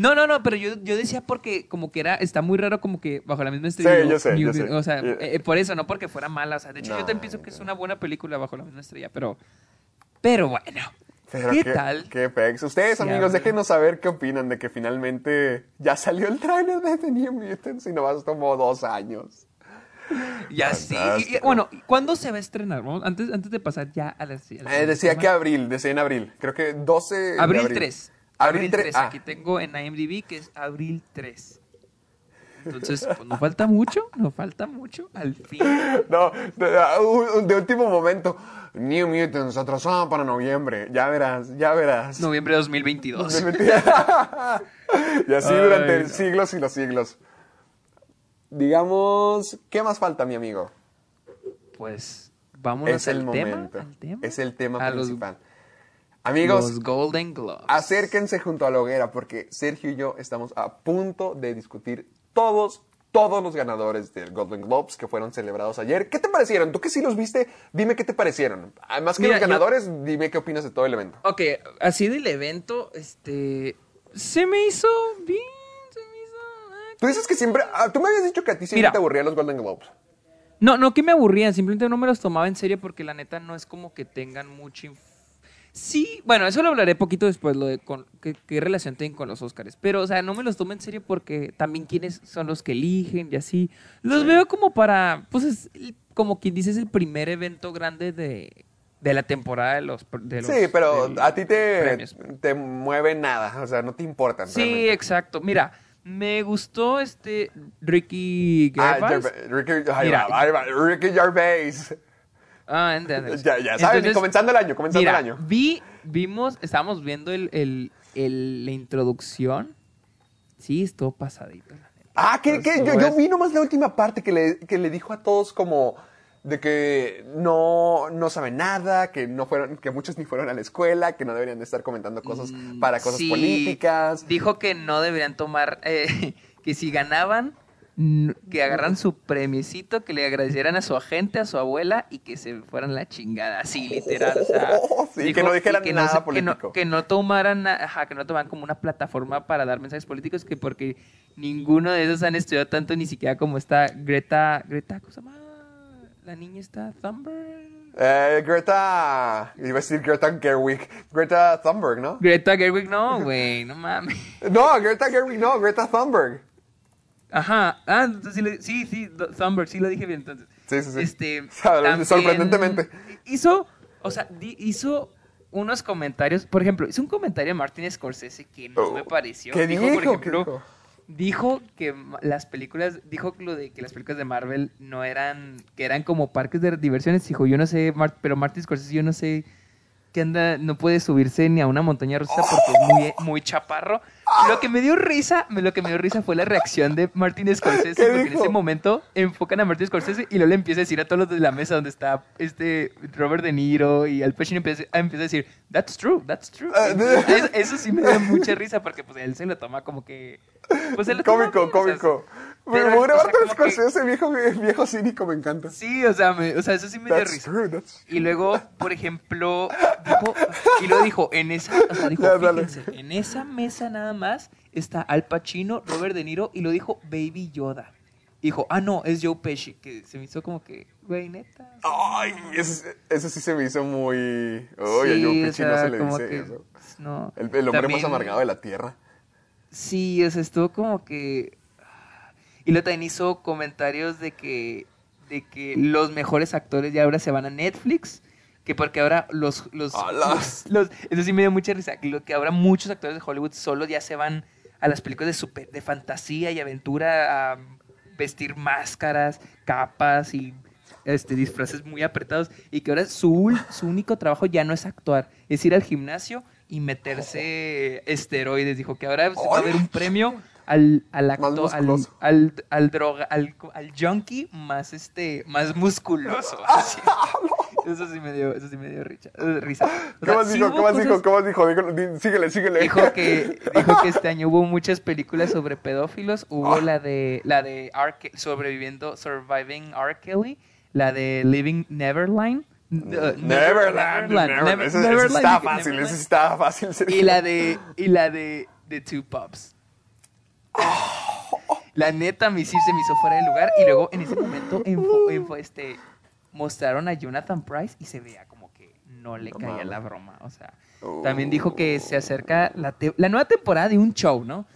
No, no, no, pero yo, yo decía porque como que era, está muy raro como que bajo la misma estrella. Sí, yo sé, yo sé. O sea, eh, por eso, no porque fuera mala. O sea, de hecho yo también pienso que es una buena película bajo la misma estrella, pero, pero bueno. Pero ¿Qué, qué, tal? Qué pex. Ustedes, Sí, amigos, déjenos saber qué opinan de que finalmente ya salió el trailer de The New Mutants y nomás tomó dos años. Ya sí. Y- y- Fantástico. bueno, ¿cuándo se va a estrenar? Vamos, Antes, antes de pasar ya a las... a Eh, decía que abril, decía en abril. Creo que 12 de Abril 3. Abril 3. Ah, Aquí tengo en IMDb que es abril 3. Entonces, pues no falta mucho, no falta mucho. Al fin. no, de, ah, un- de último momento. New Mutants atrasado para noviembre. Ya verás, ya verás. Noviembre de 2022. y así Ay, durante no. siglos y los siglos. Digamos, ¿qué más falta, mi amigo? Pues vámonos es el al tema. momento. al tema. Es el tema A los- principal. Amigos, Los Golden Globes. acérquense junto a la hoguera porque Sergio y yo estamos a punto de discutir todos, todos los ganadores del Golden Globes que fueron celebrados ayer. ¿Qué te parecieron? Tú que sí los viste, dime qué te parecieron. Además que Mira, los yo- ganadores, dime qué opinas de todo el evento. Ok, así del evento, este. Se me hizo bien. Se me hizo. ah, Tú dices que siempre, ah, tú me habías dicho que a ti siempre Mira. te aburrían los Golden Globes. No, no que me aburrían, simplemente no me los tomaba en serio porque la neta no es como que tengan mucha inf- Sí, bueno, eso lo hablaré poquito después, lo de con, qué, qué relación tienen con los Oscars. Pero, o sea, no me los tomo en serio porque también quiénes son los que eligen y así. Los veo como para, pues es como quien dice, es el primer evento grande de, de la temporada de los... De los Sí, pero a ti te, premios. te mueve nada, o sea, no te importan. Sí, realmente. exacto. Mira, me gustó este Ricky Ah, Gervais. Ricky, Mira. Ricky Gervais. Ah, entiendo. Ya, Entonces, comenzando el año, comenzando Mira, el año. vi, vimos, estábamos viendo el, el- el- la introducción. Sí, estuvo pasadito. la neta. Ah, que, que yo, yo vi nomás la última parte que le, que le dijo a todos como de que no, no saben nada, que no fueron, que muchos ni fueron a la escuela, que no deberían de estar comentando cosas para cosas Mm, Sí, políticas. Dijo que no deberían tomar, eh, que si ganaban, que agarran su premiecito, que le agradecieran a su agente, a su abuela y que se fueran la chingada, así literal. o sea, Sí, que no dijeran que nada se- que no- político. Que no, tomaran, ajá, que no tomaran como una plataforma para dar mensajes políticos, que porque ninguno de esos han estudiado tanto, ni siquiera como está Greta, Greta, ¿cómo se llama? La niña está Thunberg. Eh, Greta, iba a decir Greta Gerwig, Greta Thunberg, ¿no? Greta Gerwig, no, güey, no mames. No, Greta Gerwig, no, Greta Thunberg. Ajá, ah, entonces sí, le- sí, Thunberg, sí lo dije bien entonces. Sí, sí, sí. Este, sorprendentemente. Hizo, o sea, di- hizo unos comentarios, por ejemplo, hizo un comentario a Martin Scorsese que no Oh, me pareció. ¿qué dijo, dijo? por ¿Qué ejemplo, dijo? dijo que las películas, dijo lo de que las películas de Marvel no eran, que eran como parques de diversiones, dijo, yo no sé, Mar- pero Martin Scorsese yo no sé que anda, no puede subirse ni a una montaña rusa porque es muy, muy chaparro. Lo que me dio risa, lo que me dio risa fue la reacción de Martin Scorsese, ¿Qué porque en ese momento enfocan a Martin Scorsese y luego le empieza a decir a todos los de la mesa donde está este Robert De Niro y Al Pacino empieza, a- empieza a decir, that's true, that's true. Ah, Eso, sí me dio mucha risa porque pues él se lo toma como que... Pues él lo toma Cómico, bien, o sea, cómico. pero, Me o sea, Martin que- Scorsese, viejo, viejo cínico, me encanta. Sí, o sea, me- o sea, eso sí me dio risa. true, Y luego, por ejemplo, dijo, y lo dijo, en esa, o sea, dijo, fíjense, en esa mesa nada más está Al Pacino, Robert De Niro, y lo dijo Baby Yoda. Dijo, ah, no, es Joe Pesci, que se me hizo como que, güey, neta. Ay, eso, eso sí se me hizo muy... Uy, a Joe o Pesci no se le dice que, eso. No. El, el hombre más amargado de la tierra. Sí, o sea, estuvo como que... Y luego también hizo comentarios de que, de que los mejores actores ya ahora se van a Netflix. Que porque ahora los... los, ¡Hala! los- los- eso sí me dio mucha risa. Que, lo, que ahora muchos actores de Hollywood solo ya se van a las películas de, super, de fantasía y aventura a vestir máscaras, capas y este, disfraces muy apretados. Y que ahora su, su único trabajo ya no es actuar, es ir al gimnasio y meterse esteroides. Dijo que ahora va a haber un premio al, al Más actor, al, al, al droga, al, al junkie más este, más musculoso. así. Eso sí me dio, eso sí me dio richa- eh, risa. O ¿Qué sea, más sí dijo? hubo ¿Qué más dijo? cosas- ¿Qué más dijo? Dijo- di- Síguele, síguele. Dijo que, dijo que este año hubo muchas películas sobre pedófilos. Hubo Ah. la de la de R. Sobreviviendo, Surviving R. Kelly, la de Living Neverland. uh, Neverland. Neverland, Neverland. Never- Ese, dije, fácil, ese estaba fácil. Y la de y la de The Two Pups. La neta a mí sí se me hizo fuera de lugar y luego en ese momento info- info- este mostraron a Jonathan Price y se veía como que no le caía la broma, o sea, también dijo que se acerca la, nueva temporada de un show, ¿no?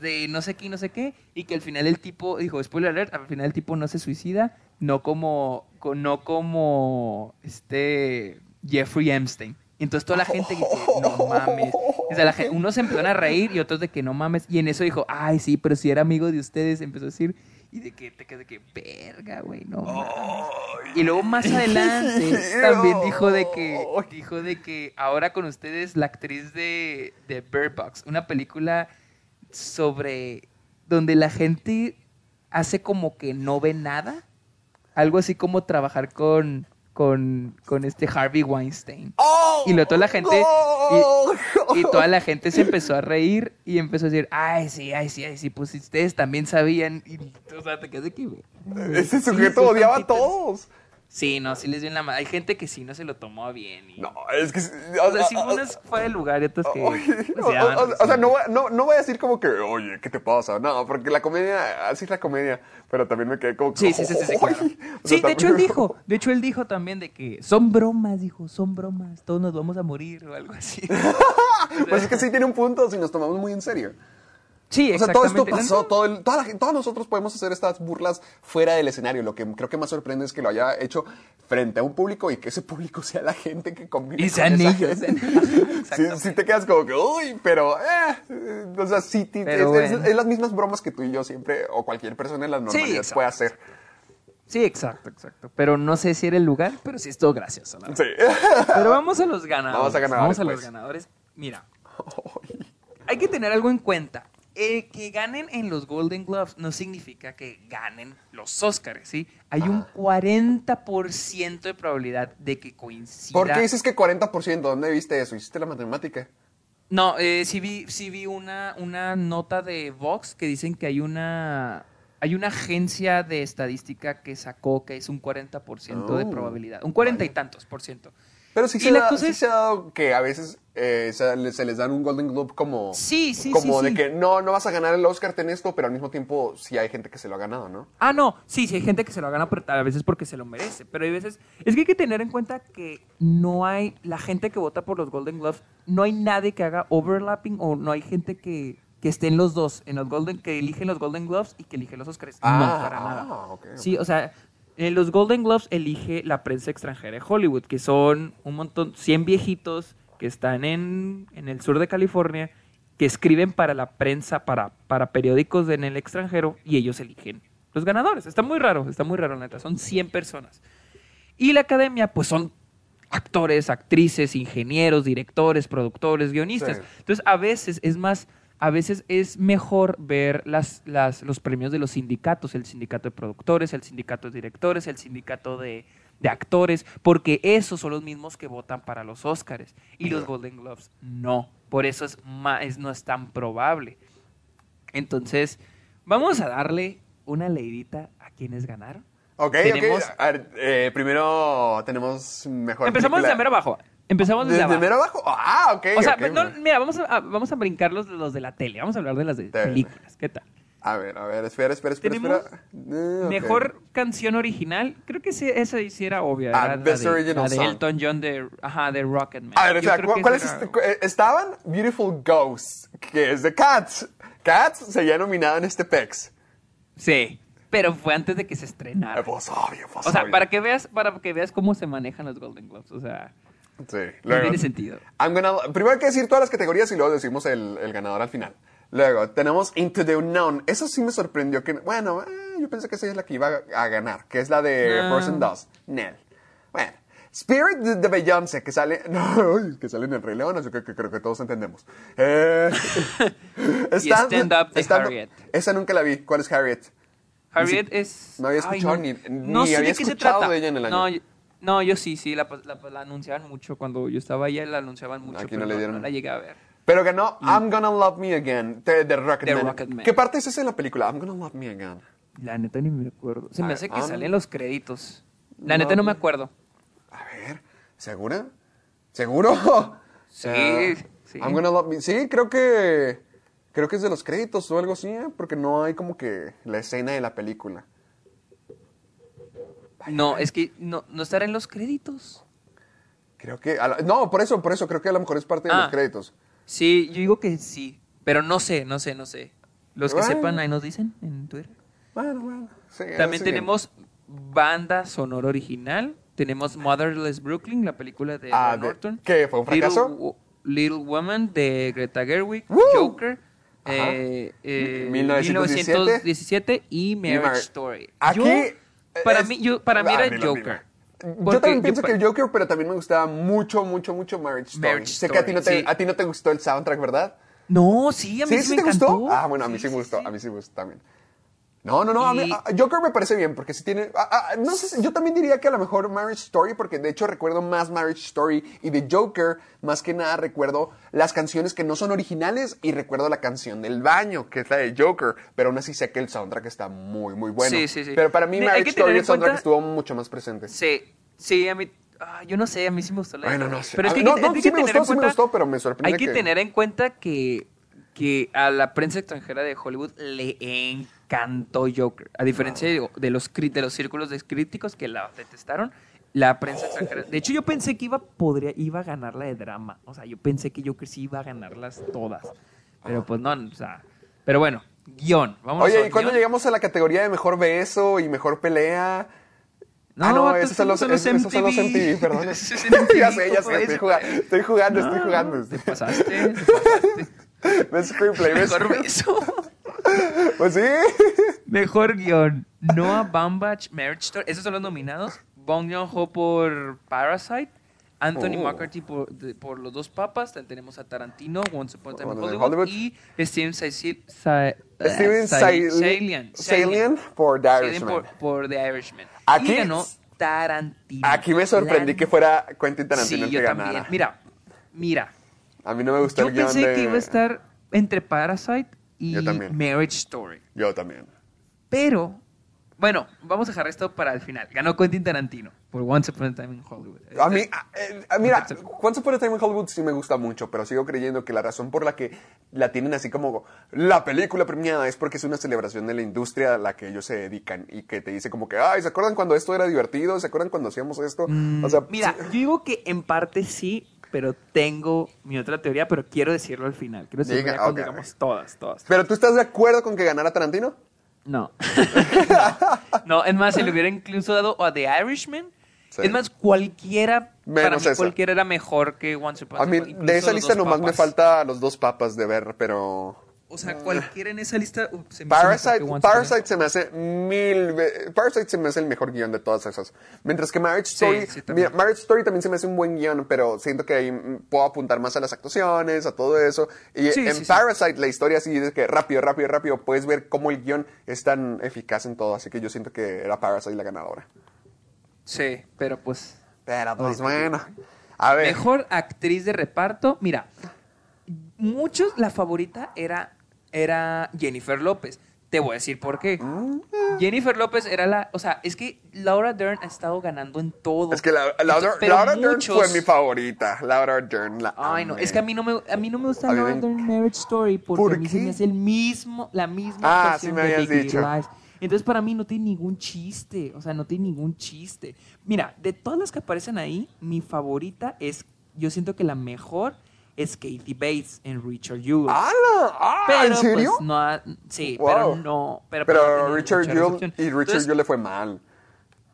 De no sé qué y no sé qué y que al final el tipo dijo, spoiler alert, al final el tipo no se suicida, no como co- no como este Jeffrey Epstein. Entonces toda la gente que no mames. O sea, la unos empezaron a reír y otros de que no mames. Y en eso dijo, ay, sí, pero si era amigo de ustedes, empezó a decir. Y de que te quedas de que, verga, güey, no mames. Y luego más adelante también dijo de que, dijo de que ahora con ustedes la actriz de, de Bird Box, una película sobre donde la gente hace como que no ve nada. Algo así como trabajar con, con, con este Harvey Weinstein. ¡Oh! Y luego toda la gente. Y, y toda la gente se empezó a reír y empezó a decir, ay, sí, ay, sí, ay, sí, pues si ustedes también sabían. Y, o sea, te quedas güey, Ese sujeto sí, odiaba a todos. Sí, no, sí les dio la madre. Hay gente que sí no se lo tomó bien. y- No, es que... O sea, sí, unas fue de lugar y otras que. Oye, o, se daban o- o risa. sea, no, voy- no, no voy a decir como que, oye, ¿qué te pasa? No, porque la comedia, así es la comedia, pero también me quedé como que, Sí, sí, sí, sí, sí, de hecho él dijo, de hecho él dijo también de que son bromas, dijo, son bromas, todos nos vamos a morir o algo así. Pues es que sí tiene un punto si nos tomamos muy en serio. Sí, O sea, todo esto pasó, todo el- toda la gente- todos nosotros podemos hacer estas burlas fuera del escenario. Lo que creo que más sorprende es que lo haya hecho frente a un público y que ese público sea la gente que convive Y con sean esa ellos. sí, sí te quedas como que, uy, pero, eh, o sea, sí, es, es- bueno. es las mismas bromas que tú y yo siempre, o cualquier persona en la normalidad puede hacer. Sí, exacto, exacto. Pero no sé si era el lugar, pero sí estuvo gracioso. la. Sí. Pero vamos a los ganadores. Vamos a ganadores, Vamos a los pues. ganadores. Mira, hay que tener algo en cuenta. El que ganen en los Golden Gloves no significa que ganen los Oscars, ¿sí? Hay un 40% de probabilidad de que coincida. ¿Por qué dices que 40%? ¿Dónde viste eso? ¿Hiciste la matemática? No, eh, sí vi, sí vi una, una nota de Vox que dicen que hay una, hay una agencia de estadística que sacó que es un 40% de Oh, probabilidad. Un 40 y tantos por ciento. Pero sí se, la da- cosa sí es- se ha dado que a veces eh, se, les- se les dan un Golden Globe como, Sí, sí, como sí, de que no, no vas a ganar el Oscar en esto, pero al mismo tiempo sí hay gente que se lo ha ganado, ¿no? Ah, no, sí, sí hay gente que se lo gana, pero a veces porque se lo merece. Pero hay veces. Es que hay que tener en cuenta que no hay. La gente que vota por los Golden Gloves, no hay nadie que haga overlapping o no hay gente que, que esté en los dos, en los Golden, que eligen los Golden Gloves y que eligen los Oscars. Ah, no, para nada. ah, ok, Sí, o sea, en los Golden Globes elige la prensa extranjera de Hollywood, que son un montón, 100 viejitos que están en, en el sur de California, que escriben para la prensa, para, para periódicos en el extranjero, y ellos eligen los ganadores. Está muy raro, está muy raro, neta. Son 100 personas. Y la academia, pues son actores, actrices, ingenieros, directores, productores, guionistas. Sí. Entonces, a veces es más, a veces es mejor ver las, las, los premios de los sindicatos, el sindicato de productores, el sindicato de directores, el sindicato de, de actores, porque esos son los mismos que votan para los Oscars. Y los Golden Globes no. Por eso es, ma- es- no es tan probable. Entonces, vamos a darle una leidita a quienes ganaron. Ok, Tenemos- ok. A ver, eh, primero tenemos mejor Empezamos película. mero abajo. Empezamos desde, ¿Desde abajo. Ah, ok. O sea, ok, no, bueno. mira, vamos a, vamos a brincar los, los de la tele. Vamos a hablar de las de películas. ¿Qué tal? A ver, a ver, espera, espera, espera. Tenemos espera. Eh. Mejor canción original. Creo que sí, esa sí era obvia. Ah, era la Best de, Original la de. Elton John de, ajá, de Rocketman. A ver, o sea, creo ¿cu- que ¿cuál es este? Estaban Beautiful Ghosts, que es de Cats. Cats seguía nominada en este PEX. Sí, pero fue antes de que se estrenara. Eh, Pues obvio, pues O sea, obvio. para que veas, para que veas cómo se manejan los Golden Globes. O sea, Sí, no luego, tiene sentido. I'm gonna- primero hay que decir todas las categorías y luego decimos el, el ganador al final. Luego, tenemos Into the Unknown. Eso sí me sorprendió que... Bueno, eh, yo pensé que esa es la que iba a, a ganar, que es la de No. Frozen 2. Nel. Bueno. Spirit de, Beyoncé, que sale... No, ay, que sale en El Rey León, así que, que creo que todos entendemos. Eh, Stand- Stand Up de Stand Harriet. Esa nunca la vi. ¿Cuál es Harriet? Harriet es. no había Ay, escuchado no. ni- No ni sé había de qué se escuchado trata. de ella en el año. No, no, yo sí, sí, la, la- la anunciaban mucho. Cuando yo estaba allá la anunciaban mucho. Aquí no pero le dieron. No la llegué a ver. Pero ganó I'm Gonna Love Me Again, de, de Rocketman. De Rocketman. ¿Qué parte es esa en la película? I'm Gonna Love Me Again. La neta ni me acuerdo. Se A me ver, hace que no. salen los créditos. La neta no me acuerdo. A ver, ¿segura? ¿Seguro? Sí, Eh, sí. I'm Gonna Love Me. Sí, creo que. Creo que es de los créditos o algo así, ¿eh? porque no hay como que la escena de la película. No, es que no, no estará en los créditos. Creo que. la- no, por eso, por eso, creo que a lo mejor es parte de Ah. los créditos. Sí, yo digo que sí. Pero no sé, no sé, no sé. Los que sepan ahí nos dicen en Twitter. Bueno, bueno. sí, También tenemos banda sonora original. Tenemos Motherless Brooklyn, la película de Ah, Norton. ¿qué, fue un fracaso? Little, Wo- Little Woman de Greta Gerwig. ¡Woo! Joker. Eh, eh, 1917. 1917 y Marriage Mar- Story. Aquí, Yo, para, es- mí, yo, para mí era dilo, Joker. Porque Yo también yo pienso que el Joker, pero también me gustaba mucho, mucho, mucho Marriage Story. Marriage sé que a ti, no te, Story, sí. a ti no te gustó el soundtrack, ¿verdad? No, sí, a mí ¿Sí, sí, sí me te encantó. gustó? Ah, bueno, a mí sí, me sí, gustó, sí. a mí sí me gustó también. No, no, no, a mí- a- Joker me parece bien, porque si tiene... ah, ah, no sé, yo también diría que a lo mejor Marriage Story, porque de hecho recuerdo más Marriage Story y de Joker, más que nada recuerdo las canciones que no son originales y recuerdo la canción del baño, que es la de Joker, pero aún así sé que el soundtrack está muy, muy bueno. Sí, sí, sí. Pero para mí hay Marriage que Story el soundtrack cuenta- estuvo mucho más presente. Sí, sí, a mí. ah, yo no sé, a mí sí me gustó la Bueno, no sé. Pero es A que, no, no, sí me gustó, en sí me cuenta- gustó, pero me sorprende Hay que, que- tener en cuenta que, que a la prensa extranjera de Hollywood le encantó Joker. A diferencia de, de los, de los círculos de críticos que la detestaron, la prensa extranjera. De hecho, yo pensé que iba, podría, iba a ganar la de drama. O sea, yo pensé que Joker sí iba a ganarlas todas. Pero pues no, o sea. Pero bueno, guion. Vamos Oye, ¿y cuándo llegamos a la categoría de mejor beso y mejor pelea? ah, no, esos son los, esos son los MTV, perdón. Esos son MTV, ya sé, ya ¿cómo sé, es? estoy jugando, estoy jugando, estoy No, jugando. Te pasaste, te pasaste. Ves screenplay, ves Mejor beso. Pues sí. Mejor guion. Noah Baumbach, Marriage Story. Esos son los nominados. Bong Joon-ho por Parasite. Anthony Oh. McCarthy por, de- por Los Dos Papas. También tenemos a Tarantino, Once Upon a Time in Hollywood. Hollywood. Y Steven Sa- Salian- por The Irishman. por, por The Irishman. Aquí- y ganó Tarantino. Aquí me sorprendí que fuera Quentin Tarantino Sí, el yo que también. ganara. Mira, mira. A mí no me gustó Yo el guion pensé de... que iba a estar entre Parasite y. Marriage Story. Yo también. Pero, bueno, vamos a dejar esto para el final. Ganó Quentin Tarantino por Once Upon a Time in Hollywood. A mí, a- eh, a- mira, Once Upon a Time in Hollywood sí me gusta mucho, pero sigo creyendo que la razón por la que la tienen así como la película premiada es porque es una celebración de la industria a la que ellos se dedican y que te dice como que, ay, ¿se acuerdan cuando esto era divertido? ¿Se acuerdan cuando hacíamos esto? o sea, Mm, Mira, sí- yo digo que en parte sí, pero tengo mi otra teoría, pero quiero decirlo al final. Quiero decirlo Diga, ya cuando digamos todas, todas. ¿Pero tú estás de acuerdo con que ganara Tarantino? No. no, es más, si le hubiera incluso dado a The Irishman, Sí. es más, cualquiera, para mí esa. cualquiera era mejor que Once Upon A a mí, de esa lista nomás me falta los dos papas de ver, pero... O sea, cualquiera en esa lista uh, se me Parasite, Parasite se me hace mil Parasite se me hace el mejor guion de todas esas. Mientras que Marriage Sí, Story, sí, mira, Marriage Story también se me hace un buen guion, pero siento que ahí mm, puedo apuntar más a las actuaciones, a todo eso. Y Sí, en. Parasite la historia así es que rápido, rápido, rápido, puedes ver cómo el guion es tan eficaz en todo, así que yo siento que era Parasite la ganadora. Sí, pero pues Pero pues bueno, a ver. Mejor actriz de reparto. Mira, muchos, la favorita era, era Jennifer López. Te voy a decir por qué. Mm. Jennifer López era la. O sea, es que Laura Dern ha estado ganando en todo. Es que la, Laura, Pero Laura Dern fue mi favorita. Laura Dern, la Ay, no, amé. es que a mí no me, a mí no me gusta A Laura me- Dern Marriage Story porque ¿Por a mí se qué? me hace el mismo, la misma Ah, sí me habías dicho. Entonces para mí no tiene ningún chiste, o sea, no tiene ningún chiste. Mira, de todas las que aparecen ahí, mi favorita es, yo siento que la mejor es Katie Bates en Richard Jewell. ¡Ah! Pero, ¿En serio? pues, no ha- sí, Wow. pero no. Pero, pues, no Richard Jewell y Richard Entonces, Jewell le fue mal.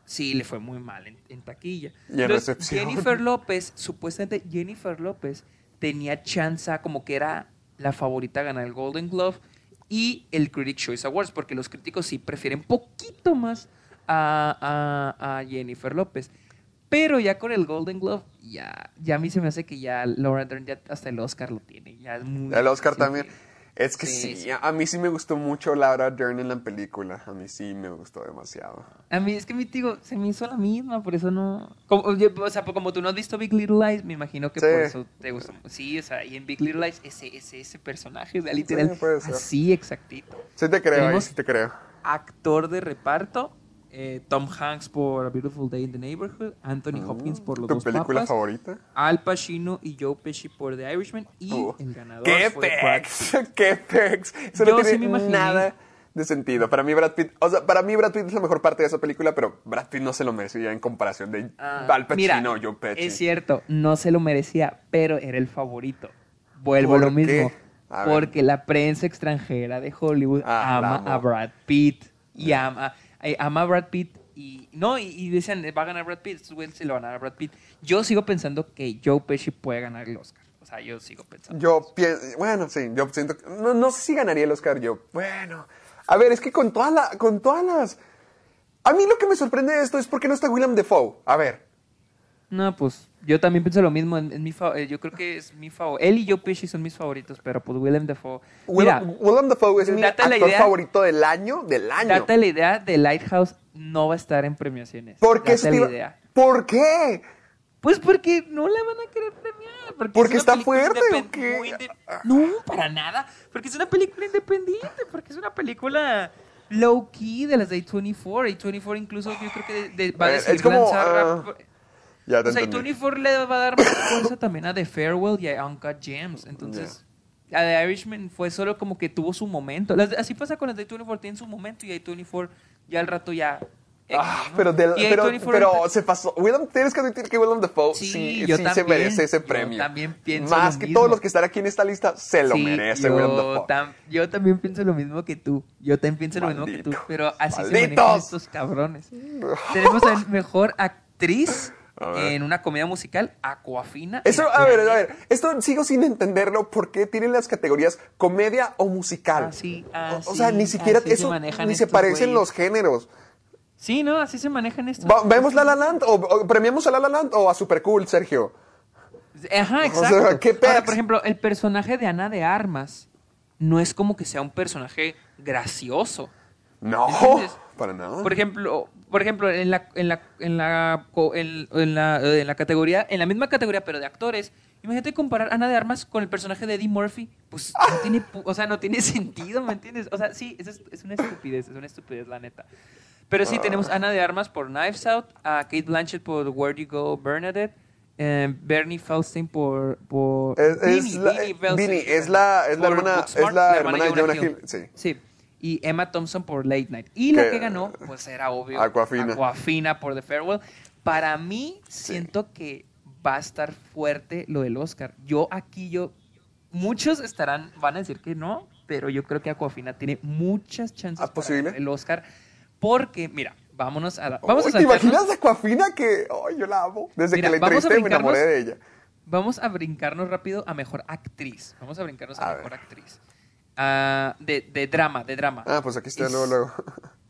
Sí, le fue muy mal en, en taquilla. Y en Entonces, recepción. Jennifer López, supuestamente Jennifer López tenía chance como que era la favorita a ganar el Golden Glove y el Critic Choice Awards, porque los críticos sí prefieren poquito más a, a- a Jennifer López. Pero ya con el Golden Glove, ya, ya a mí se me hace que ya Laura Dern ya hasta el Oscar lo tiene. Ya es muy El Oscar también. que- Es que Sí, sí, sí. a mí sí me gustó mucho Laura Dern en la película. A mí sí me gustó demasiado. A mí es que mi tío se me hizo la misma, por eso no. Como, yo- o sea, como tú no has visto Big Little Lies, me imagino que Sí. por eso te gustó. Sí, o sea, y en Big Little Lies, ese, ese, ese personaje, o sea, literal, ser. así exactito. Sí te creo, ahí sí te creo. Actor de reparto: eh, Tom Hanks por A Beautiful Day in the Neighborhood, Anthony Hopkins por Los ¿Tu Dos película Papas, favorita? Al Pacino y Joe Pesci por The Irishman, y Uh, el ganador ¡Qué fue pex! ¡Qué pex! Eso Yo no sí tiene me imaginé. nada de sentido. Para mí Brad Pitt, o sea, para mí Brad Pitt es la mejor parte de esa película, pero Brad Pitt no se lo merecía en comparación de Ah, Al Pacino mira, o Joe Pesci. Es cierto, no se lo merecía, pero era el favorito. Vuelvo ¿Por a lo qué? mismo. A. Porque la prensa extranjera de Hollywood Ah, ama a Brad Pitt. Y ama, eh, ama a Brad Pitt. Y, no, y, y decían, va a ganar Brad Pitt, estos güeyes se lo van a ganar a Brad Pitt. Yo sigo pensando que Joe Pesci puede ganar el Oscar. O sea, yo sigo pensando. Yo pienso, bueno, sí, yo siento que, no, no sé si ganaría el Oscar yo. Bueno, a ver, es que con todas la, con todas las, a mí lo que me sorprende de esto es por qué no está William Defoe. A ver, No, pues yo también pienso lo mismo. En, en mi fa- eh, yo creo que es mi favorito. Él y Joe Pesci son mis favoritos, pero pues Willem Dafoe. Mira, Willem, Willem Dafoe es mi actor idea- favorito del año, del año. date la idea de Lighthouse no va a estar en premiaciones. ¿Por qué, Date la idea. ¿Por qué? Pues porque no la van a querer premiar. Porque, ¿Porque es está fuerte o qué? No, para nada. Porque es una película independiente. Porque es una película low key de las de A24. A24 incluso yo creo que de- de- va a Eh, decidir es como, lanzar Ya te O sea, entendí. A24 le va a dar más fuerza también a The Farewell y a Uncut Gems. Entonces, a The Irishman fue solo como que tuvo su momento. Las- así pasa con las de A24, tienen su momento y A24 ya al rato ya... Ah, pero, del- Y pero, A24 pero se pasó. Willem, tienes que admitir que Willem Dafoe Sí, sí, yo sí se merece ese Yo premio. también pienso Más lo que mismo. todos los que están aquí en esta lista, se lo Sí, merece yo, Willem Dafoe. tam- yo también pienso lo mismo que tú. Yo también pienso lo mismo que tú. Pero así se manejan estos cabrones. Tenemos a mejor actriz A. en una comedia musical, Aquafina. Eso, a ver, a ver, esto sigo sin entenderlo. ¿Por qué tienen las categorías comedia o musical? Así, o, o sea, ni siquiera así se eso, manejan ni se parecen güeyes. los géneros. Sí, ¿no? Así se manejan estos. Va- ¿Vemos La La Land o, o premiamos a La La Land o a Super Cool, Sergio? Ajá, sea, exacto. ¿qué Ahora, por ejemplo, el personaje de Ana de Armas no es como que sea un personaje gracioso. No, ¿Entiendes? para nada. Por ejemplo, por ejemplo, en la, en la, en la, en, la, en la categoría, en la misma categoría, pero de actores, imagínate comparar a Ana de Armas con el personaje de Eddie Murphy, pues no tiene, o sea, no tiene sentido, ¿me entiendes? O sea, sí, es, es una estupidez, es una estupidez, la neta. Pero sí, tenemos a Ana de Armas por Knives Out, a Kate Blanchett por Where Do You Go, Bernadette, eh, Bernie Faustin por... por Es- es Beanie, la- Beanie eh, Beanie, es la- es la hermana- es la hermana de Jonah Hill, sí. Sí. Y Emma Thompson por Late Night. Y la Que- ganó, pues era obvio. Aquafina. Aquafina por The Farewell. Para mí, siento que va a estar fuerte lo del Oscar. Yo aquí, yo. Muchos estarán, van a decir que no, pero yo creo que Aquafina tiene muchas chances ¿Ah, para el Oscar. Porque, mira, vámonos a. la- Vamos Uy, a ¿Te imaginas a Aquafina que ay, yo la amo? Desde Mira, que la entrevisté me enamoré de ella. Vamos a brincarnos rápido a mejor actriz. Vamos a brincarnos a, A mejor actriz. Ah, de, de drama, de drama. Ah, pues aquí está Es- luego, luego.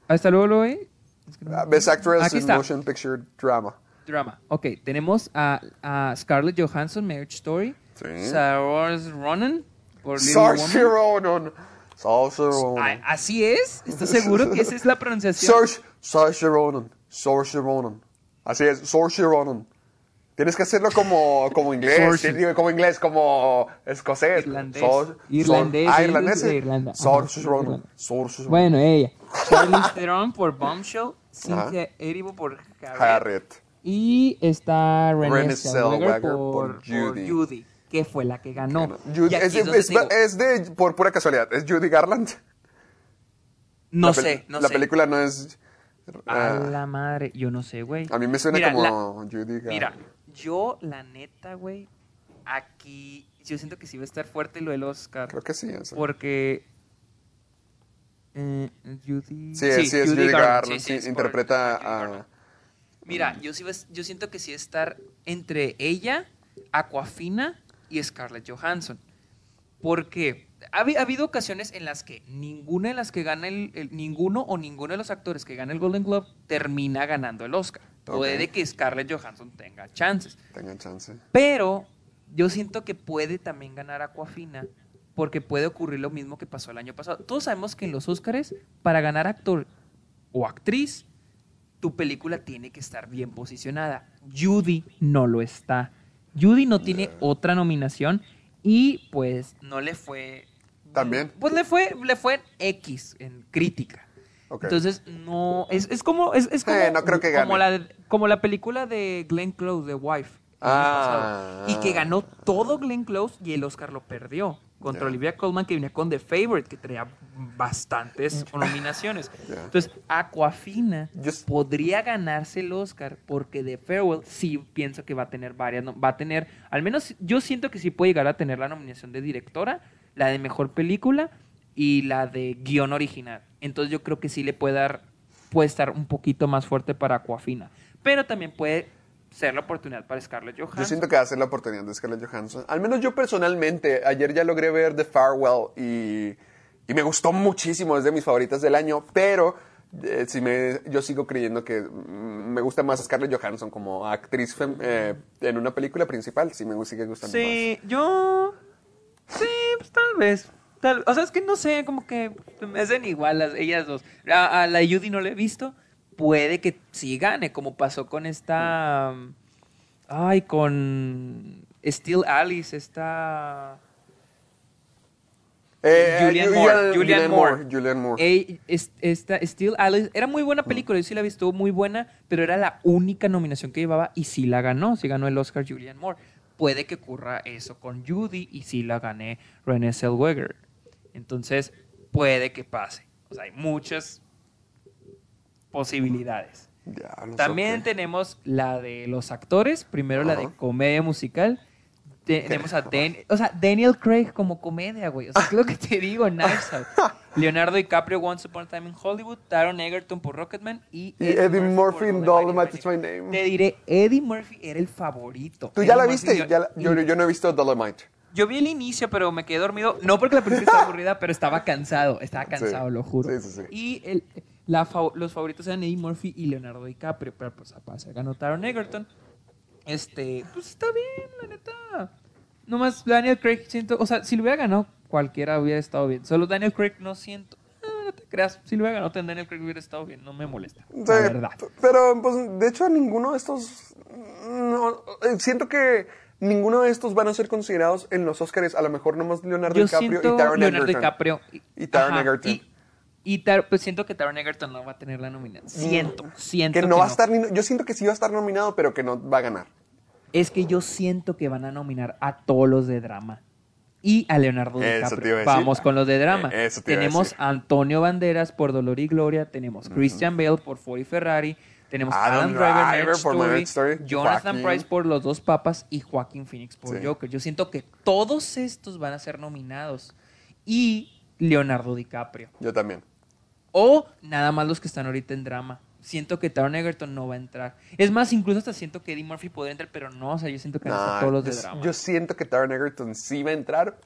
Hasta luego, luego, ¿eh? Es que no- Ah, Best Actress Aquí in está. Motion Picture Drama. Drama. Ok, tenemos a, a Scarlett Johansson, Marriage Story. Sí. Saoirse Ronan por Saoirse. Ronan. Saoirse Ronan. Ah, Así es. ¿Estás seguro que esa es la pronunciación? Saoirse Ronan. Saoirse Ronan. Así es, Saoirse Ronan. Tienes que hacerlo como, como inglés, digo, como inglés, como escocés. Irlandés. Irlandés, Ah, irlandés. de Irlanda. Irlanda. Bueno, ella. Charlize Theron por Bombshell. Cynthia Erivo por Harriet. Harriet. Y está Renée Renée Zellweger por, por por Judy. Judy. que fue la que ganó. Judy- es, es de, por pura casualidad, ¿es Judy Garland? no La sé, no La sé. película no es... A ah, la madre, yo no sé, güey. a mí me suena Mira, como la- Judy Garland. Mira, yo la neta, güey, aquí yo siento que sí va a estar fuerte lo del Oscar. Creo que sí. eso. Porque eh, Judy Sí, sí, es Judy, Garland. sí, sí, es por- interpreta Garland. a... Mira, yo sí ves- yo siento que sí estar entre ella, Aquafina y Scarlett Johansson. Porque ha, habi- ha habido ocasiones en las que ninguna de las que gana el, el- ninguno o ninguno de los actores que gana el Golden Globe termina ganando el Oscar. Puede que Scarlett Johansson tenga chances. Tengan chance. Pero yo siento que puede también ganar Aquafina porque puede ocurrir lo mismo que pasó el año pasado. Todos sabemos que en los Oscars, para ganar actor o actriz, tu película tiene que estar bien posicionada. Judy no lo está. Judy no tiene otra nominación y pues no le fue... ¿También? Pues le fue, le fue en X, en crítica. Entonces, no, es, es como, es, es como, Eh, no creo que como, gane. la, de- como la película de Glenn Close, The Wife. Ah. y que ganó todo Glenn Close y el Oscar lo perdió. Contra. Olivia Colman, que venía con The Favorite, que traía bastantes nominaciones. Entonces, Aquafina s- podría ganarse el Oscar porque The Farewell sí pienso que va a tener varias. no- Va a tener, al menos yo siento que sí puede llegar a tener la nominación de directora, la de mejor película y la de guion original. Entonces, yo creo que sí le puede dar, puede estar un poquito más fuerte para Aquafina. Pero también puede ser la oportunidad para Scarlett Johansson. Yo siento que va a ser la oportunidad de Scarlett Johansson. Al menos yo personalmente, ayer ya logré ver The Farewell y, y me gustó muchísimo, es de mis favoritas del año, pero eh, sí me, yo sigo creyendo que mm, me gusta más Scarlett Johansson como actriz fem- eh, en una película principal. Sí me sigue gustando Sí, yo. Sí, pues tal vez. Tal- o sea, es que no sé, como que me hacen igual las, ellas dos. A, a la Judy no la he visto. Puede que sí gane, como pasó con esta. Ay, con. Steel Alice, esta. Eh, Julianne Ju- Moore, Julianne Moore. Julianne Moore. Esta Steel Alice era muy buena película, yo sí la vi, estuvo muy buena, pero era la única nominación que llevaba y sí la ganó, sí ganó el Oscar Julianne Moore. Puede que ocurra eso con Judy y sí la gané Renée Zellweger. Entonces, puede que pase. O sea, hay muchas posibilidades. Ya, no sé, También tenemos la de los actores, primero la de comedia musical. Tenemos a Dan- o sea, Daniel Craig como comedia, güey. O sea, es lo que te digo, Knives Out. Leonardo DiCaprio, Once Upon a Time in Hollywood. Taron Egerton por Rocketman. Y, Y Eddie Murphy por en Dolomite is My Name. Te diré, Eddie Murphy era el favorito. ¿Tú ya Eddie la Murphy, viste? yo- Ya la- yo, yo no he visto Dolomite. Yo vi el inicio, pero me quedé dormido. No porque la película estaba aburrida, pero estaba cansado. Estaba cansado, Sí. lo juro. Sí, sí, sí. Y el- la fa- los favoritos eran Eddie Murphy y Leonardo DiCaprio. Pero pues aparte ganó Taron Egerton. Este, pues está bien, la neta. Nomás Daniel Craig siento, o sea, si lo hubiera ganado cualquiera hubiera estado bien. Solo Daniel Craig no siento. Ah, no te creas, si lo hubiera ganado Daniel Craig hubiera estado bien, no me molesta. La verdad. Pero, pues, de hecho, ninguno de estos. no, eh, siento que ninguno de estos van a ser considerados en los Oscars. A lo mejor nomás Leonardo Yo DiCaprio siento y Taron Leonardo Egerton. DiCaprio Y Taron ajá, Egerton. Y, y Tar- pues siento que Taron Egerton no va a tener la nominación. Siento, siento Mm. Que no va a estar. Yo siento que sí va a estar nominado, pero que no va a ganar. Es que yo siento que van a nominar a todos los de drama. Y a Leonardo Eso te DiCaprio. iba a decir. Vamos con los de drama. Eh, eso te iba a tenemos decir. a Antonio Banderas por Dolor y Gloria. Tenemos Christian Bale por Ford y Ferrari. Tenemos Adam Adam Driver, Driver Marriage por Story, Marriage Story, Jonathan Joaquin. Price por Los Dos Papas y Joaquín Phoenix por Sí. Joker. Yo siento que todos estos van a ser nominados. Y Leonardo DiCaprio. Yo también. O nada más los que están ahorita en drama. Siento que Taron Egerton no va a entrar. Es más, incluso hasta siento que Eddie Murphy podría entrar, pero no, o sea, yo siento que van a estar Nah, todos los de yo, drama. yo siento que Taron Egerton sí va a entrar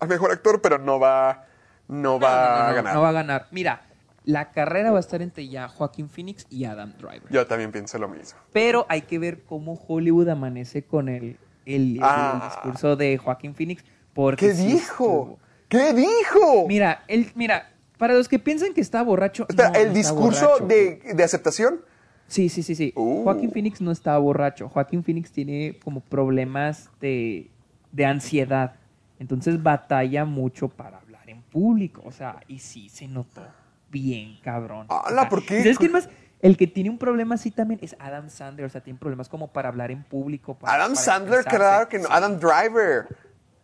a mejor actor, pero no va, no No, va no, no, a no, ganar. no va a ganar. Mira, la carrera va a estar entre ya Joaquín Phoenix y Adam Driver. Yo también pienso lo mismo. Pero hay que ver cómo Hollywood amanece con el, el, el Ah. discurso de Joaquín Phoenix. Porque ¿Qué sí dijo? estuvo. ¿Qué dijo? Mira, él, mira, para los que piensan que está borracho. Espera, no, ¿el no está discurso borracho. de, de aceptación? Sí, sí, sí, sí. Uh. Joaquín Phoenix no estaba borracho. Joaquín Phoenix tiene como problemas de, de ansiedad. Entonces batalla mucho para hablar en público. O sea, y sí se notó bien, cabrón. Sea, ¿por qué? ¿Sabes quién más? El que tiene un problema así también es Adam Sandler. O sea, tiene problemas como para hablar en público. para- Adam para Sandler, expresarse. claro que no. Adam Driver.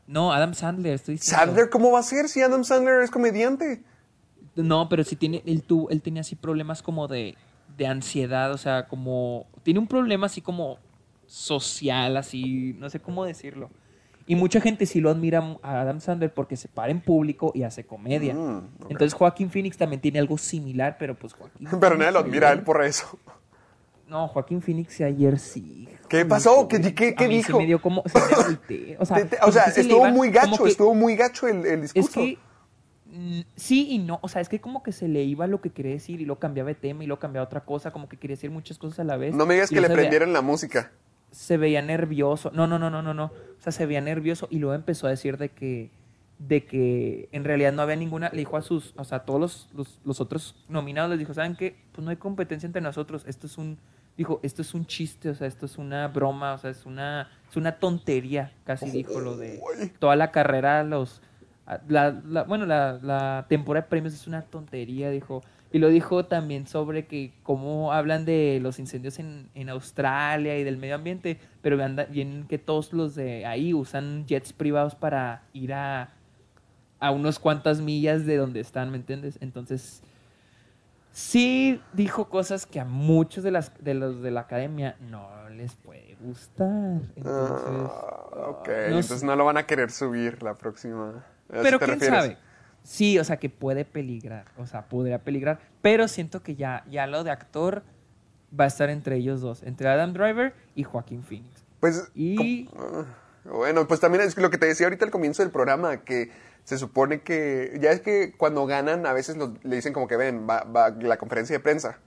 No, Adam Sandler, estoy diciendo. Sandler, ¿cómo va a ser si Adam Sandler es comediante? No, pero sí tiene, él, tuvo, él tenía así problemas como de, de ansiedad, o sea, como, tiene un problema así como social, así, no sé cómo decirlo. Y mucha gente sí lo admira a Adam Sandler porque se para en público y hace comedia. Mm. Entonces Joaquín Phoenix también tiene algo similar, pero pues Joaquín... Pero nadie lo admira a él por eso. No, Joaquín Phoenix ayer sí. ¿Qué pasó? ¿Qué- qué- qué A mí dijo? se me dio como... se me agüité. O sea, Te- te- o como sea, que se le estuvo muy gacho, que- estuvo muy gacho el, el es discurso. que mm, sí y no, o sea, es que como que se le iba lo que quería decir y luego cambiaba de tema y luego cambiaba otra cosa, como que quería decir muchas cosas a la vez. No me digas que le prendieran la música. Se veía nervioso. No, no, no, no, no, no. O sea, se veía nervioso y luego empezó a decir de que de que en realidad no había ninguna, le dijo a sus, o sea, a todos los, los, los otros nominados, les dijo, ¿saben qué? Pues no hay competencia entre nosotros, esto es un, dijo, esto es un chiste, o sea, esto es una broma, o sea, es una, es una tontería, casi dijo lo de toda la carrera, los, la, la- bueno, la, la temporada de premios es una tontería, dijo. Y lo dijo también sobre que cómo hablan de los incendios en, en Australia y del medio ambiente, pero bien que todos los de ahí usan jets privados para ir a, a unos cuantas millas de donde están, ¿me entiendes? Entonces, sí dijo cosas que a muchos de, las, de los de la academia no les puede gustar. Entonces, Ah, ok, no entonces sé. no lo van a querer subir la próxima. ¿A eso Pero quién refieres? sabe. Sí, o sea, que puede peligrar. O sea, podría peligrar. Pero siento que ya, ya lo de actor va a estar entre ellos dos. Entre Adam Driver y Joaquín Phoenix. Pues, Y... ah, Bueno, pues también es lo que te decía ahorita al comienzo del programa, que se supone que, ya es que cuando ganan a veces los- le dicen como que ven, va, va la conferencia de prensa.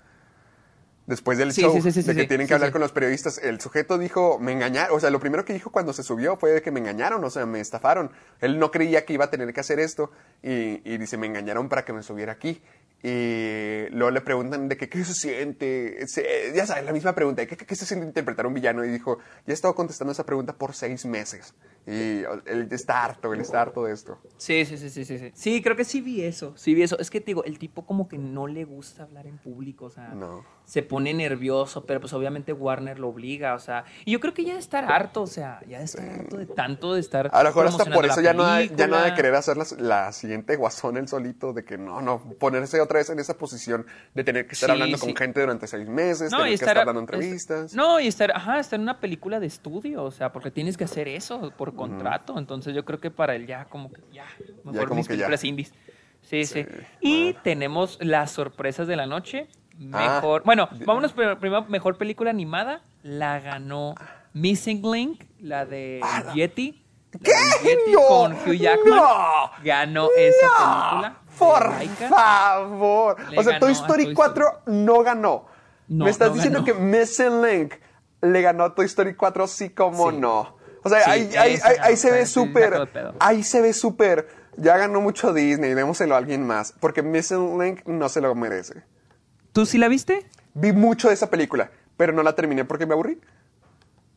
Después del Sí, show, sí, sí, de que tienen que hablar con los periodistas, el sujeto dijo, me engañaron, o sea, lo primero que dijo cuando se subió fue de que me engañaron, o sea, me estafaron. Él no creía que iba a tener que hacer esto y, y dice, me engañaron para que me subiera aquí. Y luego le preguntan de que qué se siente, Se- ya sabes, la misma pregunta, ¿qué, qué, qué se siente interpretar a un villano? Y dijo, ya he estado contestando esa pregunta por seis meses. Y él está harto, él está harto de esto. Sí, sí, sí, sí, sí, sí. Sí, creo que sí vi eso, sí vi eso. Es que te digo, el tipo como que no le gusta hablar en público, o sea, No. Se pone nervioso, pero pues obviamente Warner lo obliga, o sea, y yo creo que ya de estar harto, o sea, ya de estar harto de tanto de estar A lo mejor hasta por eso ya no, ha, ya no ha de querer hacer la, la siguiente guasón él solito, de que no, no, ponerse otra vez en esa posición de tener que estar Sí, hablando sí. con gente durante seis meses, No, tener y que estar, estar dando es- entrevistas. no, y estar, ajá, estar en una película de estudio, o sea, porque tienes que hacer eso por contrato. Entonces yo creo que para él ya, como que ya, mejor como mis que ya. películas indies. Sí, sí. Sí, Y bueno. tenemos las sorpresas de la noche. Ah. Mejor, bueno, vámonos pr- primero, mejor película animada. La ganó Missing Link, la de Yeti. la ¿Qué? de Yeti No, con Hugh Jackman. no, ganó esa película. de Por favor. Le O sea, Toy Story Toy 4 no ganó. No, Me estás no diciendo ganó. que Missing Link le ganó a Toy Story 4, sí como Sí. no. O sea, Sí, ahí, ahí- ahí- ganó, se ve súper. Ahí se ve súper. Ya ganó mucho Disney, démoselo a alguien más. Porque Missing Link no se lo merece. ¿Tú sí la viste? Vi mucho de esa película, pero no la terminé porque me aburrí.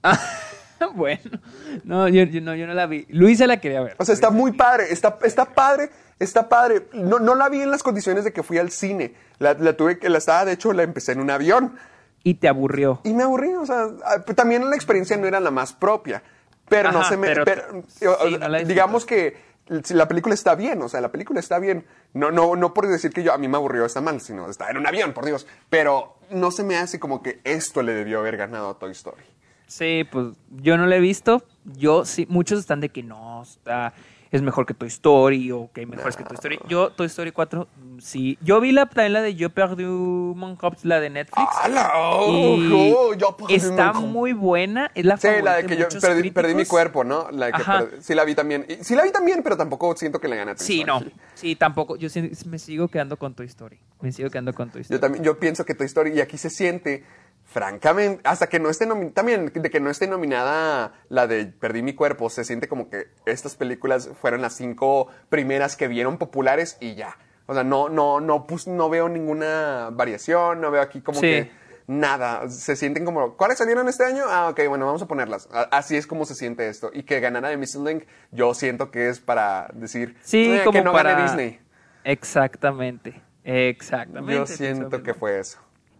bueno, no yo, yo no, yo no la vi. Luisa la quería ver. O sea, está muy padre, está, está padre, está padre. No, no la vi en las condiciones de que fui al cine. La, la tuve que, la estaba, de hecho, la empecé en un avión. y te aburrió. Y me aburrí, o sea, ah, también la experiencia no era la más propia. Pero no se me. pero- sí, no digamos que la película está bien, o sea, la película está bien. No, no, no por decir que yo a mí me aburrió está mal, sino está en un avión, por Dios. Pero no se me hace como que esto le debió haber ganado a Toy Story. Sí, pues yo no la he visto. Yo sí, muchos están de que no, está, es mejor que Toy Story o que hay mejores que Toy Story. Yo, Toy Story 4, mm, sí. Yo vi la, también la de Yo perdu mon cops, la de Netflix. Y ¡Oh, yo perdí está muy buena. Es la Sí, la de que yo muchos perdí, perdí mi cuerpo, ¿no? La que Ajá. perdí- sí la vi también. Y- sí la vi también, pero tampoco siento que le gane a Toy Sí, no. Story. Sí, tampoco. Yo me sigo quedando con Toy Story. Me sigo quedando con Toy Story. Yo también, yo pienso que Toy Story, y aquí se siente, francamente, hasta que no esté nominada, también de que no esté nominada la de Perdí mi cuerpo, se siente como que estas películas fueron las cinco primeras que vieron populares y ya. O sea, no, no, no, pues, no veo ninguna variación, no veo aquí como Sí. que nada. Se sienten como, ¿cuáles salieron este año? Ah, ok, bueno, vamos a ponerlas. Así es como se siente esto. Y que ganara de Missing Link, yo siento que es para decir Sí, eh, como que no para... gane Disney. Exactamente. Exactamente. Yo siento que fue eso.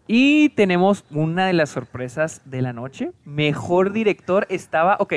Y tenemos una de las sorpresas de la noche. Mejor director estaba. Ok.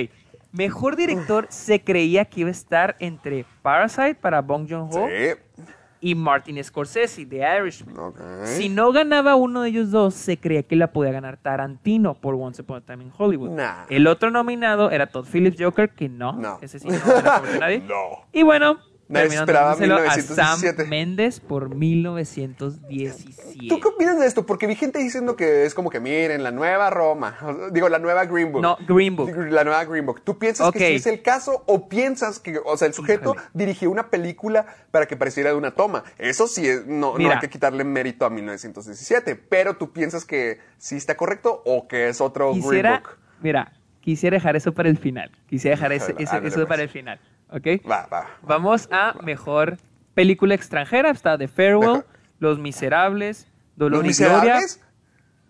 Mejor director se creía que iba a estar entre Parasite para Bong Joon-ho Sí. y Martin Scorsese de Irishman. Si no ganaba uno de ellos dos, se creía que la podía ganar Tarantino por Once Upon a Time in Hollywood. Nah. El otro nominado era Todd Phillips Joker, que no. No. Ese sí no de nadie. No. Y bueno, Nadie esperaba dándoselo a 1917. Sam Méndez por 1917. ¿Tú qué opinas de esto? Porque vi gente diciendo que es como que miren, la nueva Roma, digo, la nueva Green Book. No, Green Book. La nueva Green Book. ¿Tú piensas que sí es el caso o piensas que, o sea, el sujeto Híjole. dirigió una película para que pareciera de una toma? Eso sí, es- no, hay que quitarle mérito a 1917, pero ¿tú piensas que sí está correcto o que es otro Green Book? mira, quisiera dejar eso para el final. Quisiera dejar ese- ese- eso pues. para el final. ¿Ok? Va, va. Vamos a mejor película extranjera. Está The Farewell. Los Miserables, Dolor ¿Los y Gloria.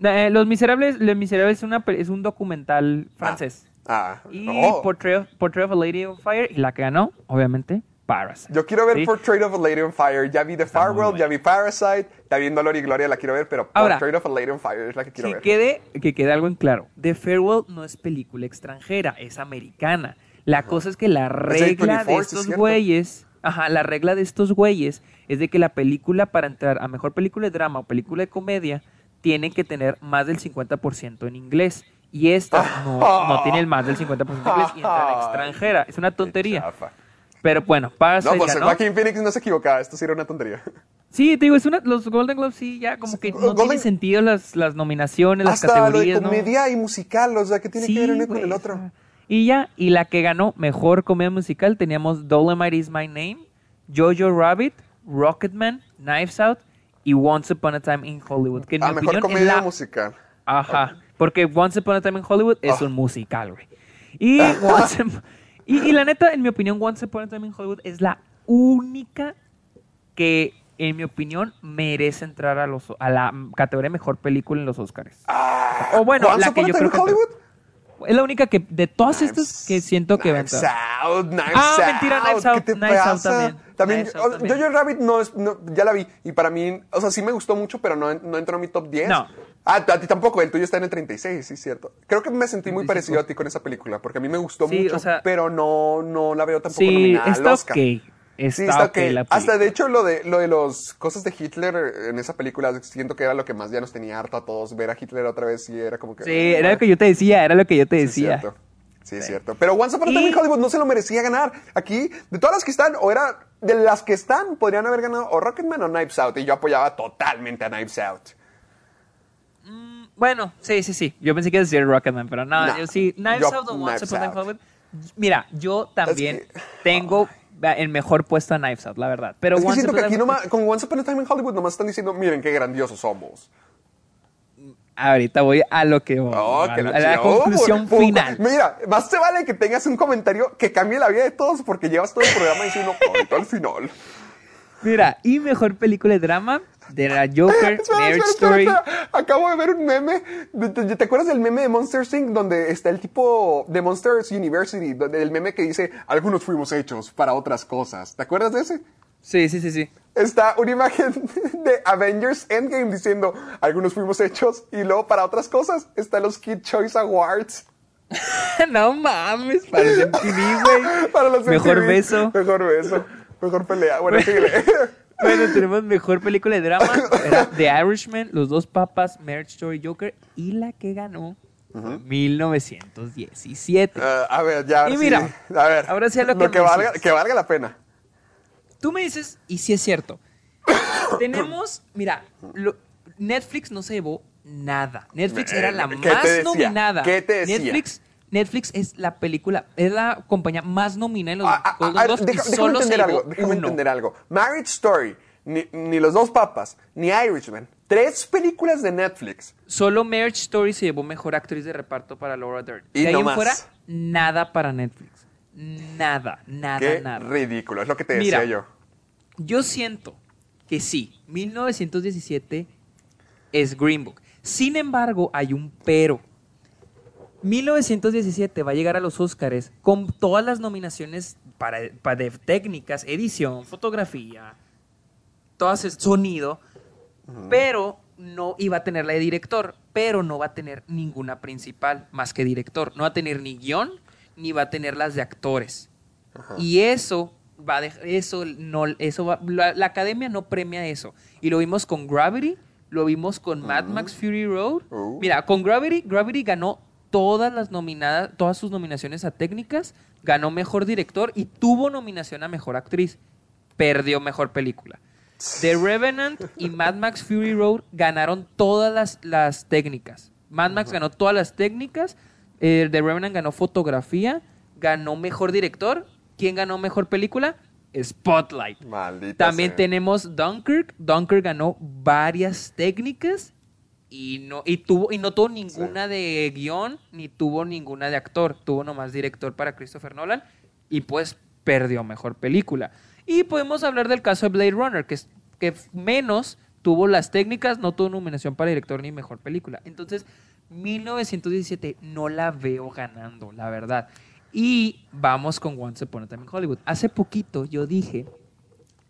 Eh, Los Miserables, Los Miserables es, una, es un documental francés. Ah, Y oh. Portrait, of, Portrait of a Lady on Fire, y la que ganó, obviamente, Parasite. Yo quiero ver ¿sí? Portrait of a Lady on Fire. Ya vi The Farewell, ya vi Parasite, ya vi Dolor y Gloria, la quiero ver, pero Ahora, Portrait of a Lady on Fire es la que quiero que ver. quede, que quede algo en claro. The Farewell no es película extranjera, es americana. La cosa es que la regla de 24, sí, es estos cierto. güeyes, ajá, la regla de estos güeyes es de que la película para entrar a mejor película de drama o película de comedia tiene que tener más del 50% en inglés. Y esta no, no tiene el más del 50% en inglés y entra en extranjera. Es una tontería. Pero bueno, Parasite No, pues ganó. Joaquín Phoenix no se equivocaba, esto sí era una tontería. Sí, te digo, es una, los Golden Globes sí, ya como que no tiene sentido las, las nominaciones, las Hasta lo de categorías, ¿no? comedia y musical, o sea, ¿qué tiene que ver uno con el otro? Y ya, y la que ganó mejor comedia musical teníamos Dolomite is My Name, Jojo Rabbit, Rocketman, Knives Out y Once Upon a Time in Hollywood. Que en Ah, mi mejor opinión comedia la- musical. Ajá, porque Once Upon a Time in Hollywood es Ah. un musical, güey. Y, Once y, y la neta, en mi opinión, Once Upon a Time in Hollywood es la única que, en mi opinión, merece entrar a, los, a la categoría mejor película en los Oscars. o bueno, ¿Once la que Upon a yo creo que... Hollywood? Es la única que, de todas estas, que siento que va a entrar. Out, Ah, Out. mentira, Knives ¿qué Out, te Knives Out también. También, Knives Out o- también. Jojo Rabbit no, es, no- ya la vi y para mí, o sea, sí me gustó mucho, pero no, no entró en mi top 10. No. Ah, a ti tampoco, el tuyo está en el 36, sí, cierto. Creo que me sentí muy 35. parecido a ti con esa película, porque a mí me gustó Sí, mucho, o sea- pero no, no la veo tampoco Sí, nominada al está Oscar. ok. Está, Sí, está ok ok. la Hasta de hecho lo de lo de los cosas de Hitler en esa película siento que era lo que más ya nos tenía harto a todos ver a Hitler otra vez y era como que Sí, era lo que yo te decía, era lo que yo te Sí, decía. cierto. Sí, es cierto. Pero Once Upon a Time in Hollywood no se lo merecía ganar. Aquí, de todas las que están, o era de las que están, podrían haber ganado o Rocketman o Knives Out. Y yo apoyaba totalmente a Knives Out. Bueno, sí, sí, sí. Yo pensé que iba a decir Rocketman, pero no, No, yo sí. Knives yo- Out o Once Upon a Time Out. Hollywood. Mira, yo también Es que- tengo el mejor puesto a Knives Out, la verdad. Pero es que siento que aquí nomás, con Once Upon a Time in Hollywood nomás están diciendo, miren qué grandiosos somos. Ahorita voy a lo que voy, Oh, a, que la, a oh, conclusión final. Mira, más te vale que tengas un comentario que cambie la vida de todos porque llevas todo el programa diciendo, ahorita al final. Mira, y mejor película de drama de la Joker, Espera, Marriage espera, Story. espera. Acabo de ver un meme. ¿Te, te acuerdas del meme de Monster Inc? Donde está el tipo de Monsters University? Donde el meme que dice, algunos fuimos hechos para otras cosas. ¿Te acuerdas de ese? Sí, sí, sí, sí. Está una imagen de Avengers Endgame diciendo, algunos fuimos hechos. Y luego para otras cosas están los Kid Choice Awards. no mames, parece MTV, güey. Para los Mejor MTV. beso. Mejor beso. Mejor pelea. Bueno, síguele. Bueno, tenemos mejor película de drama. Era The Irishman, Los Dos Papas, Marriage Story, Joker. Y la que ganó, 1917. Ah, a ver, ya. Y sí. mira, a ver. ahora sí a lo que me valga, decías. que valga la pena. Tú me dices, y sí es cierto. Tenemos, mira, lo- Netflix no se llevó nada. Netflix Eh, era la ¿qué te más decía? nominada. ¿Qué te decía? Netflix, Netflix es la película, es la compañía más nominada en los Ah, ah, Golden ah, Globes y deja- déjame entender algo. Déjame uno. entender algo. Marriage Story, ni, ni Los Dos Papas, ni Irishman. Tres películas de Netflix. Solo Marriage Story se llevó mejor actriz de reparto para Laura Dern. Y de ahí en más. fuera, nada para Netflix. Nada, nada, Qué nada. ridículo. Es lo que te Mira. decía yo. Yo siento que sí, 1917 es Green Book. Sin embargo, hay un pero. 1917 va a llegar a los Óscares con todas las nominaciones para, para de técnicas, edición, fotografía, todas sonido, pero no iba a tener la de director, pero no va a tener ninguna principal más que director. No va a tener ni guion, ni va a tener las de actores. Y eso va a dej- eso no eso va- la, la academia no premia eso. Y lo vimos con Gravity, lo vimos con Mad Max Fury Road. Uh. Mira, con Gravity, Gravity ganó todas las nominadas, todas sus nominaciones a técnicas, ganó mejor director y tuvo nominación a mejor actriz. Perdió mejor película. The Revenant y Mad Max Fury Road ganaron todas las, las técnicas. Mad Max ganó todas las técnicas. eh, The Revenant ganó fotografía, ganó mejor director. ¿Quién ganó mejor película? Spotlight. Maldita También sea. tenemos Dunkirk. Dunkirk ganó varias técnicas y no, y tuvo, y no tuvo ninguna de guion, ni tuvo ninguna de actor. Tuvo nomás director para Christopher Nolan y pues perdió mejor película. Y podemos hablar del caso de Blade Runner, que, es, que menos tuvo las técnicas, no tuvo nominación para director ni mejor película. Entonces, 1917 no la veo ganando, la verdad. Y vamos con Once Upon a Time in Hollywood. Hace poquito yo dije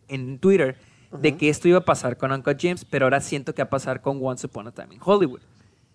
en Twitter de que esto iba a pasar con Uncle James, pero ahora siento que va a pasar con Once Upon a Time in Hollywood.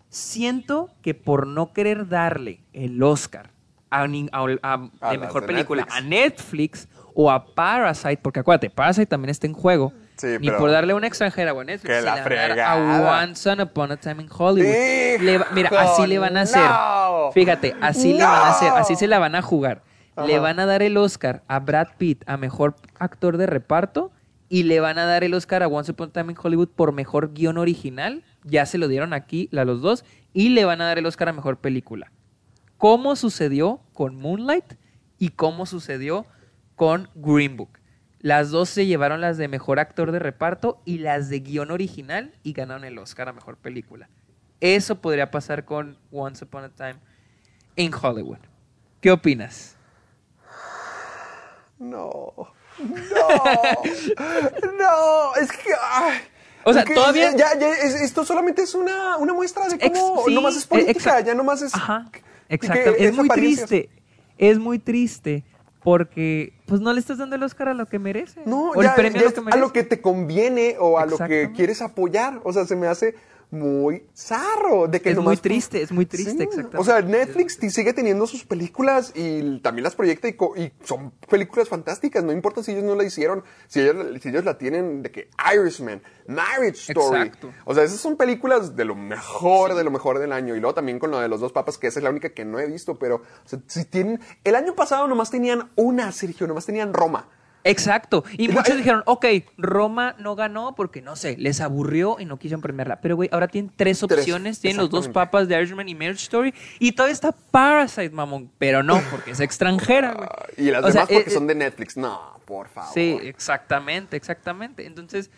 Siento que por no querer darle el Oscar a, nin- a- a- A de las mejor de película Netflix. a Netflix o a Parasite, porque acuérdate, Parasite también está en juego, Sí, ni por darle a una extranjera o a Netflix, Que la a dar fregada. a Once Upon a Time in Hollywood. Le va- mira, así le van a hacer. no. Fíjate, así le van a hacer, así se la van a jugar. Le van a dar el Oscar a Brad Pitt a mejor actor de reparto y le van a dar el Oscar a Once Upon a Time in Hollywood por mejor guion original. Ya se lo dieron aquí a los dos y le van a dar el Oscar a mejor película. cómo sucedió con Moonlight y cómo sucedió con Green Book. Las dos se llevaron las de mejor actor de reparto y las de guion original y ganaron el Oscar a mejor película. Eso podría pasar con Once Upon a Time in Hollywood. ¿Qué opinas? No. No. no. Es que. o sea, todavía. Ya, ya, esto solamente es una, una muestra de cómo. no más es política, ya más es. Ajá. Exacto. Es muy triste. Es muy triste porque pues no le estás dando el Oscar a lo que merece. No, o el premio a, lo que merece. a lo que te conviene o a lo que quieres apoyar. O sea, se me hace muy zarro. De que es muy triste, es muy triste, exactamente. O sea, Netflix sigue teniendo sus películas y también las proyecta y, son películas fantásticas. No importa si ellos no la hicieron, si ellos, si ellos la tienen de que Irishman, Marriage Story. Exacto. O sea, esas son películas de lo mejor, de lo mejor del año. Y luego también con lo de los dos papas, que esa es la única que no he visto, pero si tienen... El año pasado nomás tenían una, Sergio, nomás tenían Roma. Exacto. Y muchos dijeron, ok, Roma no ganó porque, no sé, les aburrió y no quisieron premiarla. Pero, güey, ahora tienen tres opciones. tienen los dos papas de Irishman y Marriage Story. Y todavía está Parasite, mamón. Pero no, porque es extranjera, güey. y las demás porque eh, son de Netflix. No, por favor. Sí, exactamente, exactamente. Entonces...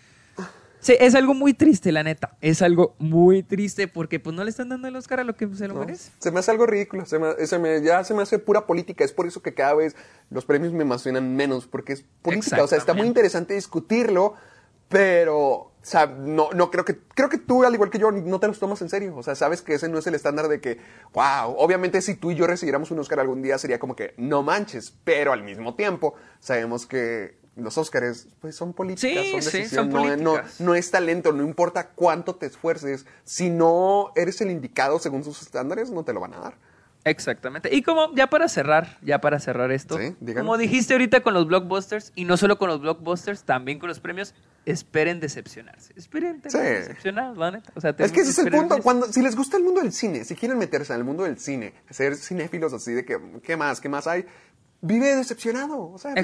Sí, es algo muy triste, la neta. Es algo muy triste porque pues no le están dando el Oscar a lo que se lo merece. Se me hace algo ridículo. Se me, ya se me hace pura política. Es por eso que cada vez los premios me emocionan menos porque es política. O sea, está muy interesante discutirlo, pero o sea, no, no creo que, creo que tú, al igual que yo, no te los tomas en serio. O sea, sabes que ese no es el estándar de que, wow, obviamente si tú y yo recibiéramos un Oscar algún día sería como que no manches, pero al mismo tiempo sabemos que los Óscares, pues son políticas, son decisiones, no, no, es talento, no importa cuánto te esfuerces, si no eres el indicado según sus estándares, no te lo van a dar. Exactamente. Y como ya para cerrar, ya para cerrar esto, como dijiste ahorita con los blockbusters, y no solo con los blockbusters, también con los premios, esperen decepcionarse. Esperen decepcionar, la neta. es que ese es el punto. Cuando, si les gusta el mundo del cine, si quieren meterse en el mundo del cine, ser cinéfilos así de que, ¿qué más? ¿Qué más hay? Vive decepcionado, o sea,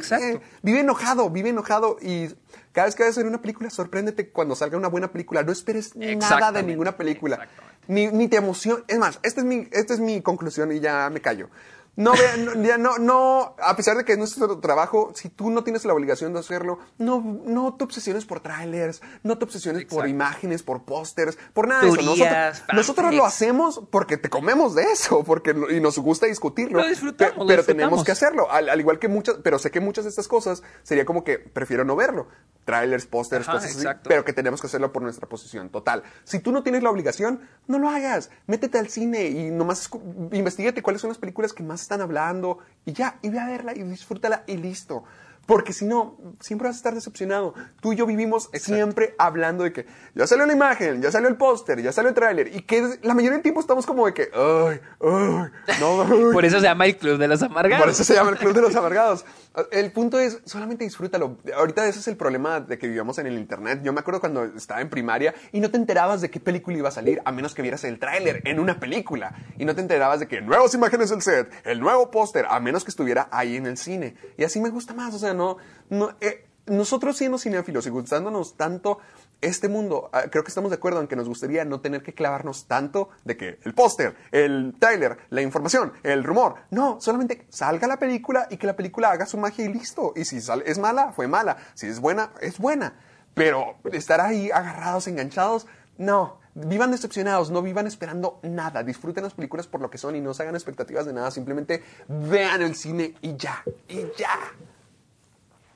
Vive, enojado, vive enojado y cada vez que a ver una película, sorpréndete cuando salga una buena película, no esperes nada de ninguna película, ni, ni, te emociones, es más, esta es, mi, esta es mi conclusión y ya me callo. No, ya no, no, a pesar de que es nuestro trabajo, si tú no tienes la obligación de hacerlo, no, no te obsesiones por trailers, no te obsesiones por imágenes, por pósters, por nada de eso. Nosotros, nosotros, lo hacemos porque te comemos de eso, porque y nos gusta discutirlo. Lo disfrutamos, pero tenemos que hacerlo. Al, igual que muchas, pero sé que muchas de estas cosas sería como que prefiero no verlo. Trailers, pósters, cosas así, pero que tenemos que hacerlo por nuestra posición. Total. Si tú no tienes la obligación, no lo hagas. Métete al cine y nomás investigate cuáles son las películas que más están hablando y ya, y ve a verla y disfrútala y listo. Porque si no, siempre vas a estar decepcionado. Tú y yo vivimos siempre hablando de que ya salió la imagen, ya salió el póster, ya salió el tráiler. Y que la mayoría del tiempo estamos como de que, ay, ay, no. Por eso se llama el Club de los Amargados. Por eso se llama el Club de los Amargados. El punto es, solamente disfrútalo. Ahorita ese es el problema de que vivíamos en el Internet. Yo me acuerdo cuando estaba en primaria y no te enterabas de qué película iba a salir a menos que vieras el tráiler en una película. Y no te enterabas de que nuevas imágenes del set, el nuevo póster, a menos que estuviera ahí en el cine. Y así me gusta más. O sea, no, no, eh, nosotros siendo cinéfilos y gustándonos tanto este mundo, ah, creo que estamos de acuerdo en que nos gustaría no tener que clavarnos tanto de que el póster, el trailer, la información, el rumor. No, solamente salga la película y que la película haga su magia y listo. Y si es mala, fue mala. Si es buena, es buena. Pero estar ahí agarrados, enganchados, no. Vivan decepcionados, no vivan esperando nada. Disfruten las películas por lo que son y no se hagan expectativas de nada. Simplemente vean el cine y ya. Y ya.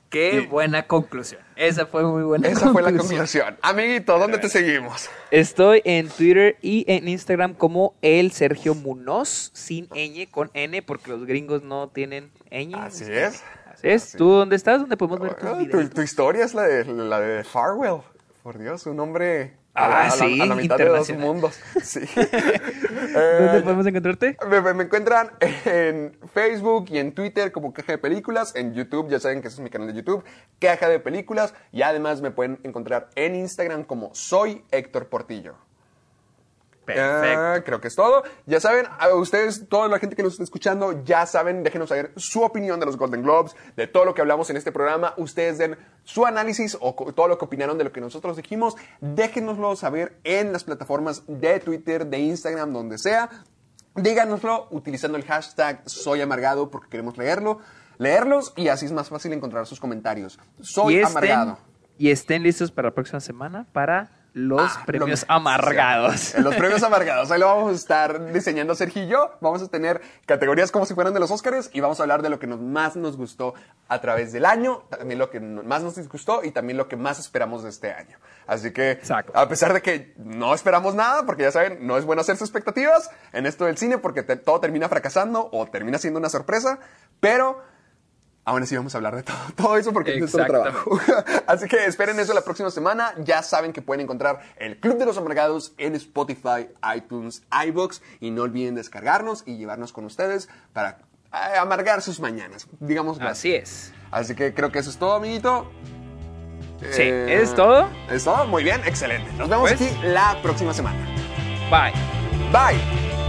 Qué buena conclusión. Esa fue muy buena Esa fue la conclusión. Amiguito, ¿dónde te seguimos? Estoy en Twitter y en Instagram como el Sergio Munoz, sin ñ, con n, porque los gringos no tienen ñ. Así es. Así es. ¿Tú dónde estás? ¿Dónde podemos ver tu, tu, historia es la de, la de Farwell. Por Dios, un hombre Ah, sí, a la mitad de dos mundos. Sí. ¿Dónde podemos encontrarte? Me, encuentran en Facebook y en Twitter como Caja de Películas. En YouTube, ya saben que ese es mi canal de YouTube, Caja de Películas. Y además me pueden encontrar en Instagram como Soy Héctor Portillo. Perfecto. creo que es todo. Ya saben, a ustedes, toda la gente que nos está escuchando, ya saben, déjenos saber su opinión de los Golden Globes, de todo lo que hablamos en este programa. Ustedes den su análisis o todo lo que opinaron de lo que nosotros dijimos. Déjenoslo saber en las plataformas de Twitter, de Instagram, donde sea. díganoslo utilizando el hashtag soy amargado porque queremos leerlo, leerlos y así es más fácil encontrar sus comentarios. Soy y estén, amargado. Y estén listos para la próxima semana para los Ah, premios lo- amargados. Los premios amargados. Ahí lo vamos a estar diseñando Sergio y yo. Vamos a tener categorías como si fueran de los Oscars y vamos a hablar de lo que nos- más nos gustó a través del año, también lo que más nos disgustó y también lo que más esperamos de este año. Así que, Exacto. a pesar de que no esperamos nada, porque ya saben, no es bueno hacerse expectativas en esto del cine porque te- todo termina fracasando o termina siendo una sorpresa, pero Aún así vamos a hablar de todo, todo eso porque es nuestro trabajo. Así que esperen eso la próxima semana. Ya saben que pueden encontrar el Club de los Amargados en Spotify, iTunes, iBox y no olviden descargarnos y llevarnos con ustedes para eh, amargar sus mañanas, digamos. Así es. Así que creo que eso es todo, amiguito. Sí, Eh, ¿es todo? ¿Es todo? Muy bien, excelente. Nos vemos Pues- aquí la próxima semana. Bye. Bye.